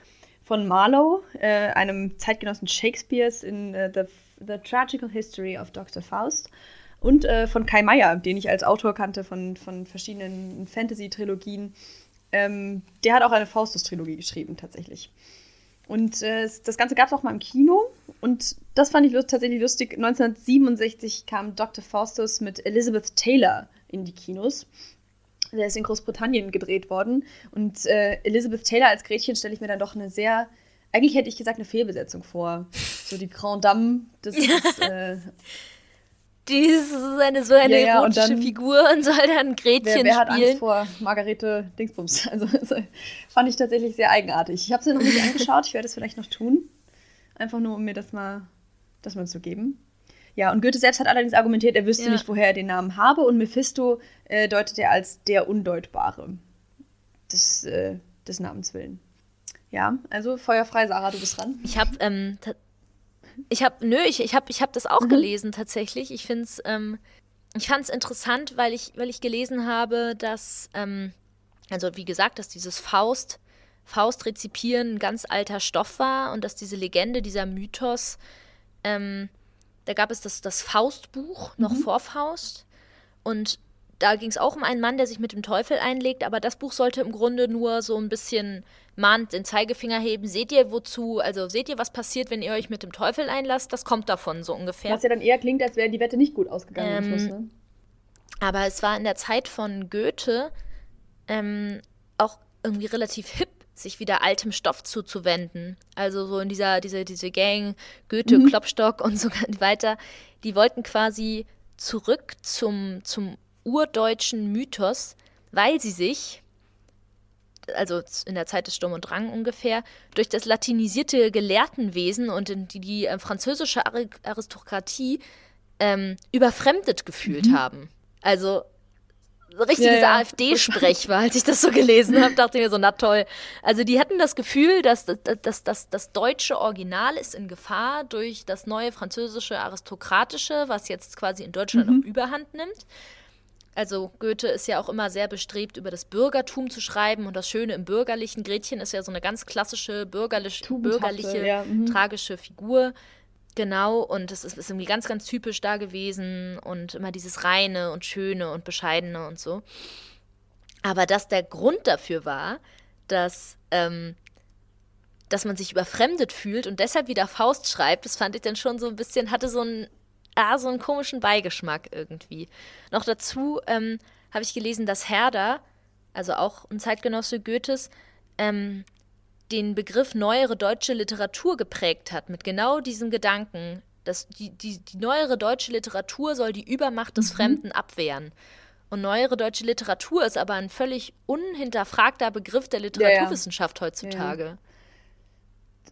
von Marlowe, äh, einem Zeitgenossen Shakespeares in uh, the, the Tragical History of Dr. Faust. Und äh, von Kai Meier, den ich als Autor kannte von, von verschiedenen Fantasy-Trilogien. Ähm, der hat auch eine Faustus-Trilogie geschrieben, tatsächlich. Und äh, das Ganze gab es auch mal im Kino. Und das fand ich lust tatsächlich lustig. 1967 kam Dr. Faustus mit Elizabeth Taylor in die Kinos. Der ist in Großbritannien gedreht worden. Und äh, Elizabeth Taylor als Gretchen stelle ich mir dann doch eine sehr, eigentlich hätte ich gesagt, eine Fehlbesetzung vor. So die Grand Dame des. äh, die ist so eine, so eine ja, ja, erotische dann, Figur und soll dann Gretchen wer, wer hat spielen. Angst vor Margarete Dingsbums? Also, also fand ich tatsächlich sehr eigenartig. Ich habe sie noch nicht angeschaut, ich werde es vielleicht noch tun. Einfach nur, um mir das mal, das mal zu geben. Ja, und Goethe selbst hat allerdings argumentiert, er wüsste ja. nicht, woher er den Namen habe und Mephisto äh, deutet er als der Undeutbare des, äh, des Namens willen. Ja, also feuerfrei, Sarah, du bist dran. Ich habe, ähm, ich habe, nö, ich, ich habe ich hab das auch mhm. gelesen tatsächlich. Ich finde es, ähm, ich fand es interessant, weil ich, weil ich gelesen habe, dass, ähm, also wie gesagt, dass dieses Faust, Faustrezipieren ein ganz alter Stoff war und dass diese Legende, dieser Mythos, ähm, da gab es das, das Faustbuch, noch mhm. vor Faust. Und da ging es auch um einen Mann, der sich mit dem Teufel einlegt, aber das Buch sollte im Grunde nur so ein bisschen mahnt den Zeigefinger heben. Seht ihr, wozu, also seht ihr, was passiert, wenn ihr euch mit dem Teufel einlasst? Das kommt davon so ungefähr. Was ja dann eher klingt, als wäre die Wette nicht gut ausgegangen ähm, Schluss, ne? Aber es war in der Zeit von Goethe ähm, auch irgendwie relativ hip, sich wieder altem Stoff zuzuwenden. Also so in dieser, diese, diese Gang, Goethe, mhm. Klopstock und so weiter, die wollten quasi zurück zum, zum urdeutschen Mythos, weil sie sich, also in der Zeit des Sturm und Drang ungefähr, durch das latinisierte Gelehrtenwesen und die, die äh, französische Aristokratie ähm, überfremdet gefühlt mhm. haben. Also richtiges ja, ja. AfD-Sprech war, als ich das so gelesen habe, dachte ich mir so, na toll. Also die hatten das Gefühl, dass, dass, dass das deutsche Original ist in Gefahr durch das neue französische Aristokratische, was jetzt quasi in Deutschland mhm. auch Überhand nimmt. Also Goethe ist ja auch immer sehr bestrebt, über das Bürgertum zu schreiben und das Schöne im Bürgerlichen. Gretchen ist ja so eine ganz klassische bürgerlich, bürgerliche, ja. mhm. tragische Figur. Genau, und es ist, ist, irgendwie ganz, ganz typisch da gewesen und immer dieses Reine und Schöne und Bescheidene und so. Aber dass der Grund dafür war, dass, ähm, dass man sich überfremdet fühlt und deshalb wieder Faust schreibt, das fand ich dann schon so ein bisschen, hatte so einen, ah, so einen komischen Beigeschmack irgendwie. Noch dazu ähm, habe ich gelesen, dass Herder, also auch ein Zeitgenosse Goethes, ähm, den Begriff neuere deutsche Literatur geprägt hat, mit genau diesem Gedanken, dass die, die, die neuere deutsche Literatur soll die Übermacht des mhm. Fremden abwehren. Und neuere deutsche Literatur ist aber ein völlig unhinterfragter Begriff der Literaturwissenschaft ja, ja. heutzutage. Ja.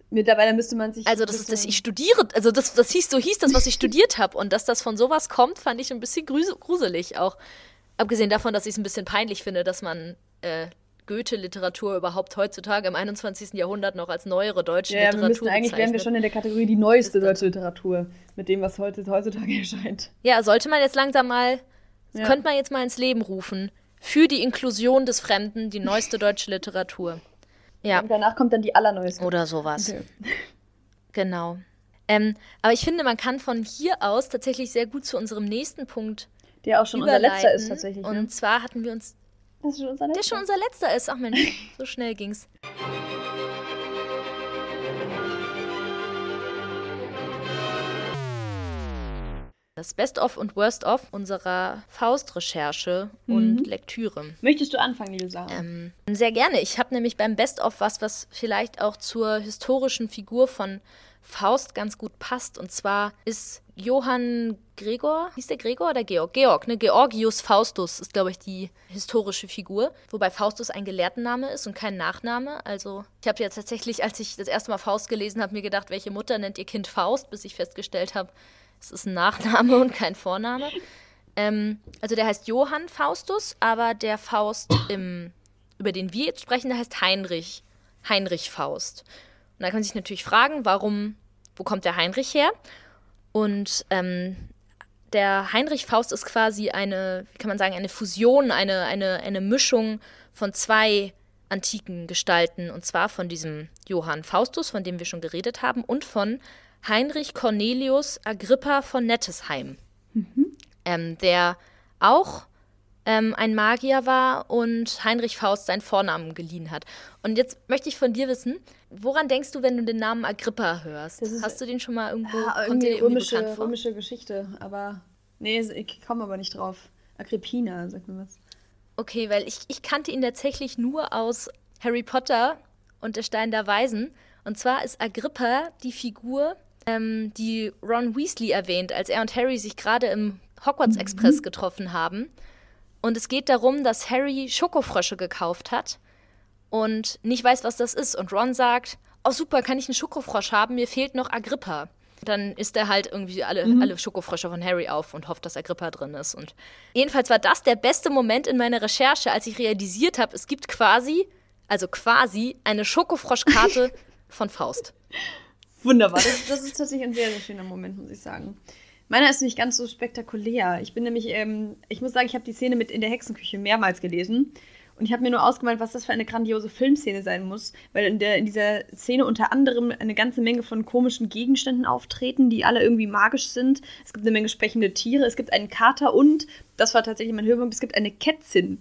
Mittlerweile müsste man sich. Also, das ist, dass ich studiere, also das, das hieß, so hieß das, was ich studiert habe. Und dass das von sowas kommt, fand ich ein bisschen gruselig auch. Abgesehen davon, dass ich es ein bisschen peinlich finde, dass man äh, Goethe-Literatur überhaupt heutzutage im 21. Jahrhundert noch als neuere deutsche ja, Literatur wir eigentlich wären wir schon in der Kategorie die neueste deutsche Literatur mit dem, was heute, heutzutage erscheint. Ja, sollte man jetzt langsam mal, ja. könnte man jetzt mal ins Leben rufen. Für die Inklusion des Fremden, die neueste deutsche Literatur. Ja. Und danach kommt dann die allerneueste. Oder sowas. Okay. Genau. Ähm, aber ich finde, man kann von hier aus tatsächlich sehr gut zu unserem nächsten Punkt. Der auch schon unser letzter ist tatsächlich. Ne? Und zwar hatten wir uns das ist schon unser letzter. Der schon unser letzter ist. Ach Mensch, so schnell ging's. Das Best-of und Worst-of unserer Faust-Recherche mhm. und Lektüre. Möchtest du anfangen, liebe Sarah? Ähm, sehr gerne. Ich habe nämlich beim Best-of was, was vielleicht auch zur historischen Figur von Faust ganz gut passt. Und zwar ist Johann Gregor, hieß der Gregor oder Georg? Georg, ne? Georgius Faustus ist, glaube ich, die historische Figur. Wobei Faustus ein Gelehrtenname ist und kein Nachname. Also, ich habe ja tatsächlich, als ich das erste Mal Faust gelesen habe, mir gedacht, welche Mutter nennt ihr Kind Faust, bis ich festgestellt habe, es ist ein Nachname und kein Vorname. Ähm, also, der heißt Johann Faustus, aber der Faust, im, über den wir jetzt sprechen, der heißt Heinrich. Heinrich Faust. Und da kann man sich natürlich fragen, warum, wo kommt der Heinrich her? Und ähm, der Heinrich Faust ist quasi eine, wie kann man sagen, eine Fusion, eine, eine, eine Mischung von zwei antiken Gestalten. Und zwar von diesem Johann Faustus, von dem wir schon geredet haben, und von Heinrich Cornelius Agrippa von Nettesheim, mhm. ähm, der auch ähm, ein Magier war und Heinrich Faust seinen Vornamen geliehen hat. Und jetzt möchte ich von dir wissen, woran denkst du, wenn du den Namen Agrippa hörst? Hast du den schon mal irgendwo ja, irgendwie, irgendwie römische, irgendwie römische Geschichte, aber nee, ich komme aber nicht drauf. Agrippina, sag mir was. Okay, weil ich, ich kannte ihn tatsächlich nur aus Harry Potter und der Stein der Weisen. Und zwar ist Agrippa die Figur, ähm, die Ron Weasley erwähnt, als er und Harry sich gerade im Hogwarts mhm. Express mhm. getroffen haben. Und es geht darum, dass Harry Schokofrösche gekauft hat und nicht weiß, was das ist. Und Ron sagt, oh super, kann ich einen Schokofrosch haben? Mir fehlt noch Agrippa. Dann isst er halt irgendwie alle, mhm. alle Schokofrösche von Harry auf und hofft, dass Agrippa drin ist. Und jedenfalls war das der beste Moment in meiner Recherche, als ich realisiert habe, es gibt quasi, also quasi, eine Schokofroschkarte von Faust. Wunderbar. Das, das, ist tatsächlich ein sehr, sehr schöner Moment, muss ich sagen. Meiner ist nicht ganz so spektakulär. Ich bin nämlich, ähm, ich muss sagen, ich habe die Szene mit in der Hexenküche mehrmals gelesen. Und ich habe mir nur ausgemalt, was das für eine grandiose Filmszene sein muss, weil in, der, in dieser Szene unter anderem eine ganze Menge von komischen Gegenständen auftreten, die alle irgendwie magisch sind. Es gibt eine Menge sprechende Tiere, es gibt einen Kater und, das war tatsächlich mein Höhepunkt, es gibt eine Kätzin.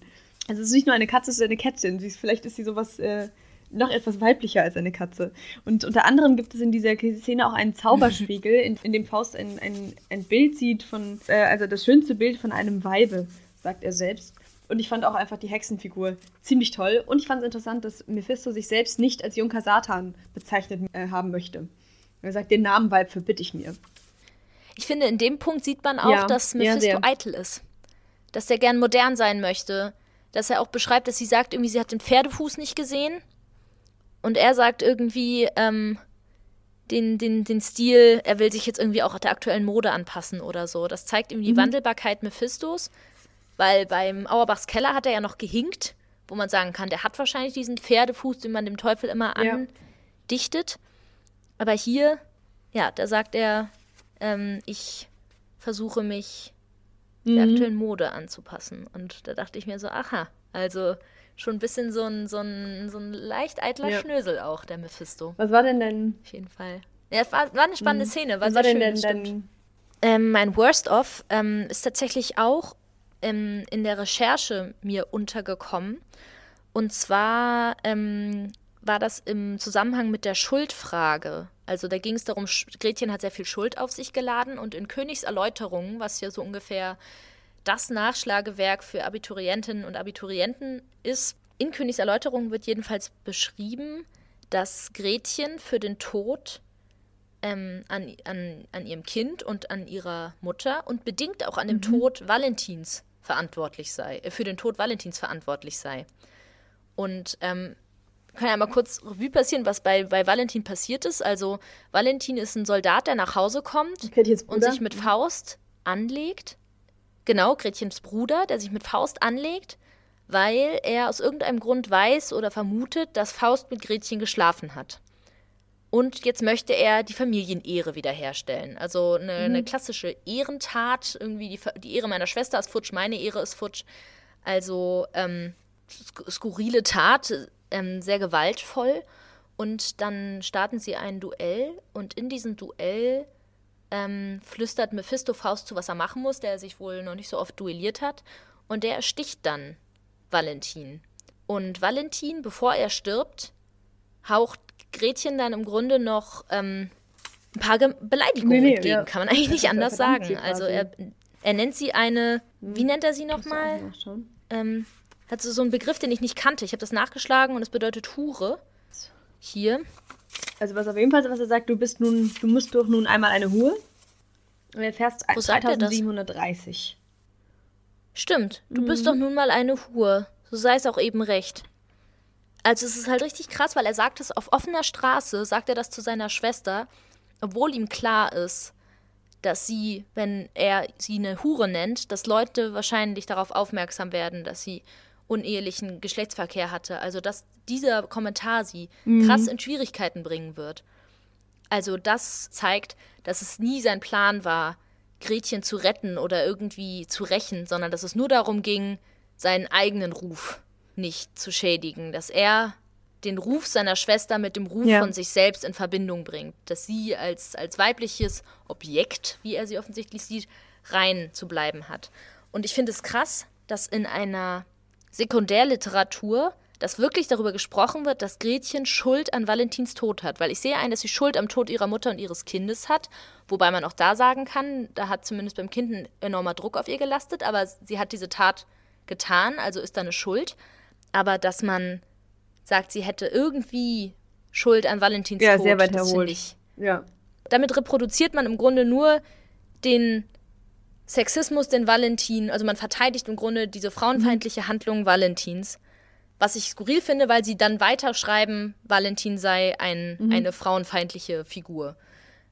Also es ist nicht nur eine Katze, es ist eine Kätzin. Vielleicht ist sie sowas äh, noch etwas weiblicher als eine Katze. Und unter anderem gibt es in dieser Szene auch einen Zauberspiegel, in, in dem Faust ein, ein, ein Bild sieht von, äh, also das schönste Bild von einem Weibe, sagt er selbst. Und ich fand auch einfach die Hexenfigur ziemlich toll. Und ich fand es interessant, dass Mephisto sich selbst nicht als Junker Satan bezeichnet äh, haben möchte. Er sagt, den Namen Weib verbitte ich mir. Ich finde, in dem Punkt sieht man auch, ja, dass Mephisto ja, eitel ist. Dass er gern modern sein möchte. Dass er auch beschreibt, dass sie sagt, irgendwie, sie hat den Pferdefuß nicht gesehen und er sagt irgendwie, ähm, den, den, den Stil, er will sich jetzt irgendwie auch der aktuellen Mode anpassen oder so. Das zeigt ihm die mhm. Wandelbarkeit Mephistos, weil beim Auerbachs Keller hat er ja noch gehinkt, wo man sagen kann, der hat wahrscheinlich diesen Pferdefuß, den man dem Teufel immer andichtet. Ja. Aber hier, ja, da sagt er, ähm, ich versuche mich mhm. der aktuellen Mode anzupassen. Und da dachte ich mir so, aha, also schon ein bisschen so ein, so ein, so ein leicht eitler ja. Schnösel auch, der Mephisto. Was war denn denn? Auf jeden Fall. Ja, es war, war eine spannende mhm. Szene, war Was sehr war schön, denn, denn ähm, mein Worst-of ähm, ist tatsächlich auch ähm, in der Recherche mir untergekommen. Und zwar ähm, war das im Zusammenhang mit der Schuldfrage. Also da ging es darum, Gretchen hat sehr viel Schuld auf sich geladen und in Königs Erläuterungen, was ja so ungefähr das Nachschlagewerk für Abiturientinnen und Abiturienten ist. In Königs Erläuterung wird jedenfalls beschrieben, dass Gretchen für den Tod ähm, an, an, an ihrem Kind und an ihrer Mutter und bedingt auch an dem mhm. Tod Valentins verantwortlich sei, äh, für den Tod Valentins verantwortlich sei. Und ähm, kann ja mal kurz Revue passieren, was bei, bei Valentin passiert ist. Also Valentin ist ein Soldat, der nach Hause kommt und sich mit Faust anlegt. Genau, Gretchens Bruder, der sich mit Faust anlegt, weil er aus irgendeinem Grund weiß oder vermutet, dass Faust mit Gretchen geschlafen hat. Und jetzt möchte er die Familienehre wiederherstellen. Also eine, mhm. eine klassische Ehrentat. Irgendwie die, die, Ehre meiner Schwester ist futsch, meine Ehre ist futsch. Also ähm, skurrile Tat, ähm, sehr gewaltvoll. Und dann starten sie ein Duell. Und in diesem Duell ähm, flüstert Mephisto Faust zu, was er machen muss, der sich wohl noch nicht so oft duelliert hat. Und der ersticht dann Valentin. Und Valentin, bevor er stirbt, haucht Gretchen dann im Grunde noch ähm, ein paar Ge Beleidigungen nee, nee, entgegen. Ja. Kann man eigentlich nicht anders sagen. Also er, er nennt sie eine, hm. wie nennt er sie nochmal? Ähm, hat so, so einen Begriff, den ich nicht kannte. Ich habe das nachgeschlagen und es bedeutet Hure. Hier. Also was auf jeden Fall, was er sagt, du bist nun, du musst doch nun einmal eine Hure. Und er fährst 3730. Stimmt, du mhm. bist doch nun mal eine Hure. So sei es auch eben recht. Also es ist halt richtig krass, weil er sagt es auf offener Straße, sagt er das zu seiner Schwester, obwohl ihm klar ist, dass sie, wenn er sie eine Hure nennt, dass Leute wahrscheinlich darauf aufmerksam werden, dass sie unehelichen Geschlechtsverkehr hatte. Also dass dieser Kommentar sie mhm. krass in Schwierigkeiten bringen wird. Also das zeigt, dass es nie sein Plan war, Gretchen zu retten oder irgendwie zu rächen, sondern dass es nur darum ging, seinen eigenen Ruf nicht zu schädigen, dass er den Ruf seiner Schwester mit dem Ruf ja. von sich selbst in Verbindung bringt, dass sie als, als weibliches Objekt, wie er sie offensichtlich sieht, rein zu bleiben hat. Und ich finde es krass, dass in einer Sekundärliteratur dass wirklich darüber gesprochen wird, dass Gretchen Schuld an Valentins Tod hat. Weil ich sehe ein, dass sie Schuld am Tod ihrer Mutter und ihres Kindes hat. Wobei man auch da sagen kann, da hat zumindest beim Kind ein enormer Druck auf ihr gelastet, aber sie hat diese Tat getan, also ist da eine Schuld aber dass man sagt, sie hätte irgendwie Schuld an Valentins ja, Tod, sehr weit herholt. Ich. Ja. Damit reproduziert man im Grunde nur den Sexismus, den Valentin, also man verteidigt im Grunde diese frauenfeindliche Handlung Valentins. Was ich skurril finde, weil sie dann weiterschreiben, Valentin sei ein, mhm. eine frauenfeindliche Figur.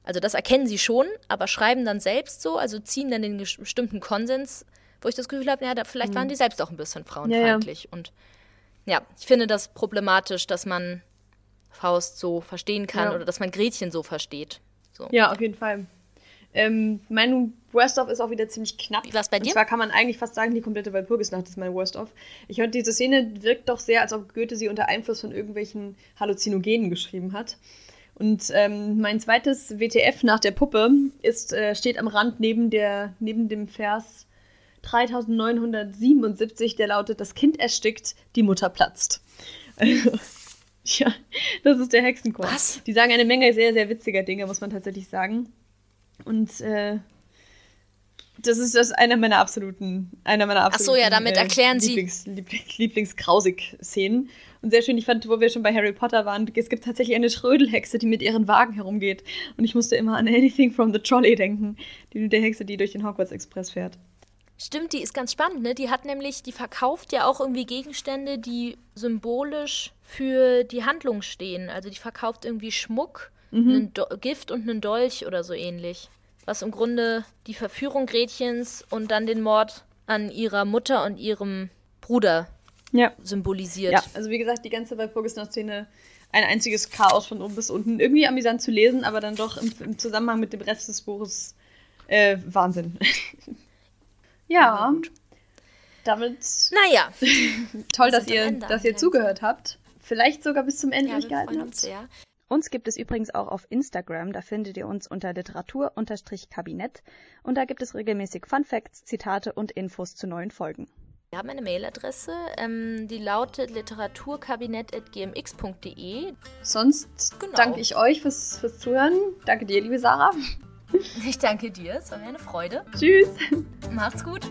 Also das erkennen sie schon, aber schreiben dann selbst so, also ziehen dann den bestimmten Konsens, wo ich das Gefühl habe, ja, da, vielleicht mhm. waren die selbst auch ein bisschen frauenfeindlich. Ja, ja. Und ja, ich finde das problematisch, dass man Faust so verstehen kann ja. oder dass man Gretchen so versteht. So. Ja, auf jeden Fall. Ähm, mein Worst-of ist auch wieder ziemlich knapp. War's bei dir? Und zwar kann man eigentlich fast sagen, die komplette Walpurgisnacht ist mein Worst-of. Ich finde, diese Szene wirkt doch sehr, als ob Goethe sie unter Einfluss von irgendwelchen Halluzinogenen geschrieben hat. Und ähm, mein zweites WTF nach der Puppe ist, äh, steht am Rand neben, der, neben dem Vers 3977, der lautet: Das Kind erstickt, die Mutter platzt. ja, das ist der Hexenchor. Was? Die sagen eine Menge sehr, sehr witziger Dinge, muss man tatsächlich sagen. Und äh, das ist das einer meiner absoluten, einer meiner absoluten. Ach so, ja, damit äh, erklären Lieblings, Sie Lieblings, Lieblingskrausig-Szenen. Und sehr schön, ich fand, wo wir schon bei Harry Potter waren, es gibt tatsächlich eine Schrödelhexe, die mit ihren Wagen herumgeht. Und ich musste immer an Anything from the Trolley denken, die der Hexe, die durch den Hogwarts Express fährt. Stimmt, die ist ganz spannend, ne? Die hat nämlich, die verkauft ja auch irgendwie Gegenstände, die symbolisch für die Handlung stehen. Also die verkauft irgendwie Schmuck, mhm. Gift und einen Dolch oder so ähnlich. Was im Grunde die Verführung Gretchens und dann den Mord an ihrer Mutter und ihrem Bruder ja. symbolisiert. Ja, also wie gesagt, die ganze Walpurgisnacht-Szene ein einziges Chaos von oben bis unten. Irgendwie amüsant zu lesen, aber dann doch im, im Zusammenhang mit dem Rest des Buches äh, Wahnsinn. Ja. Damit. Naja. toll, dass ihr, dass ihr zugehört habt. Vielleicht sogar bis zum Ende ja, durchgehalten habt. Sehr. Uns gibt es übrigens auch auf Instagram, da findet ihr uns unter Literatur-Kabinett und da gibt es regelmäßig Fun Facts, Zitate und Infos zu neuen Folgen. Wir haben eine Mailadresse, ähm, die lautet literaturkabinett.gmx.de. Sonst genau. danke ich euch fürs, fürs Zuhören. Danke dir, liebe Sarah. Ich danke dir, es war mir eine Freude. Tschüss. Macht's gut.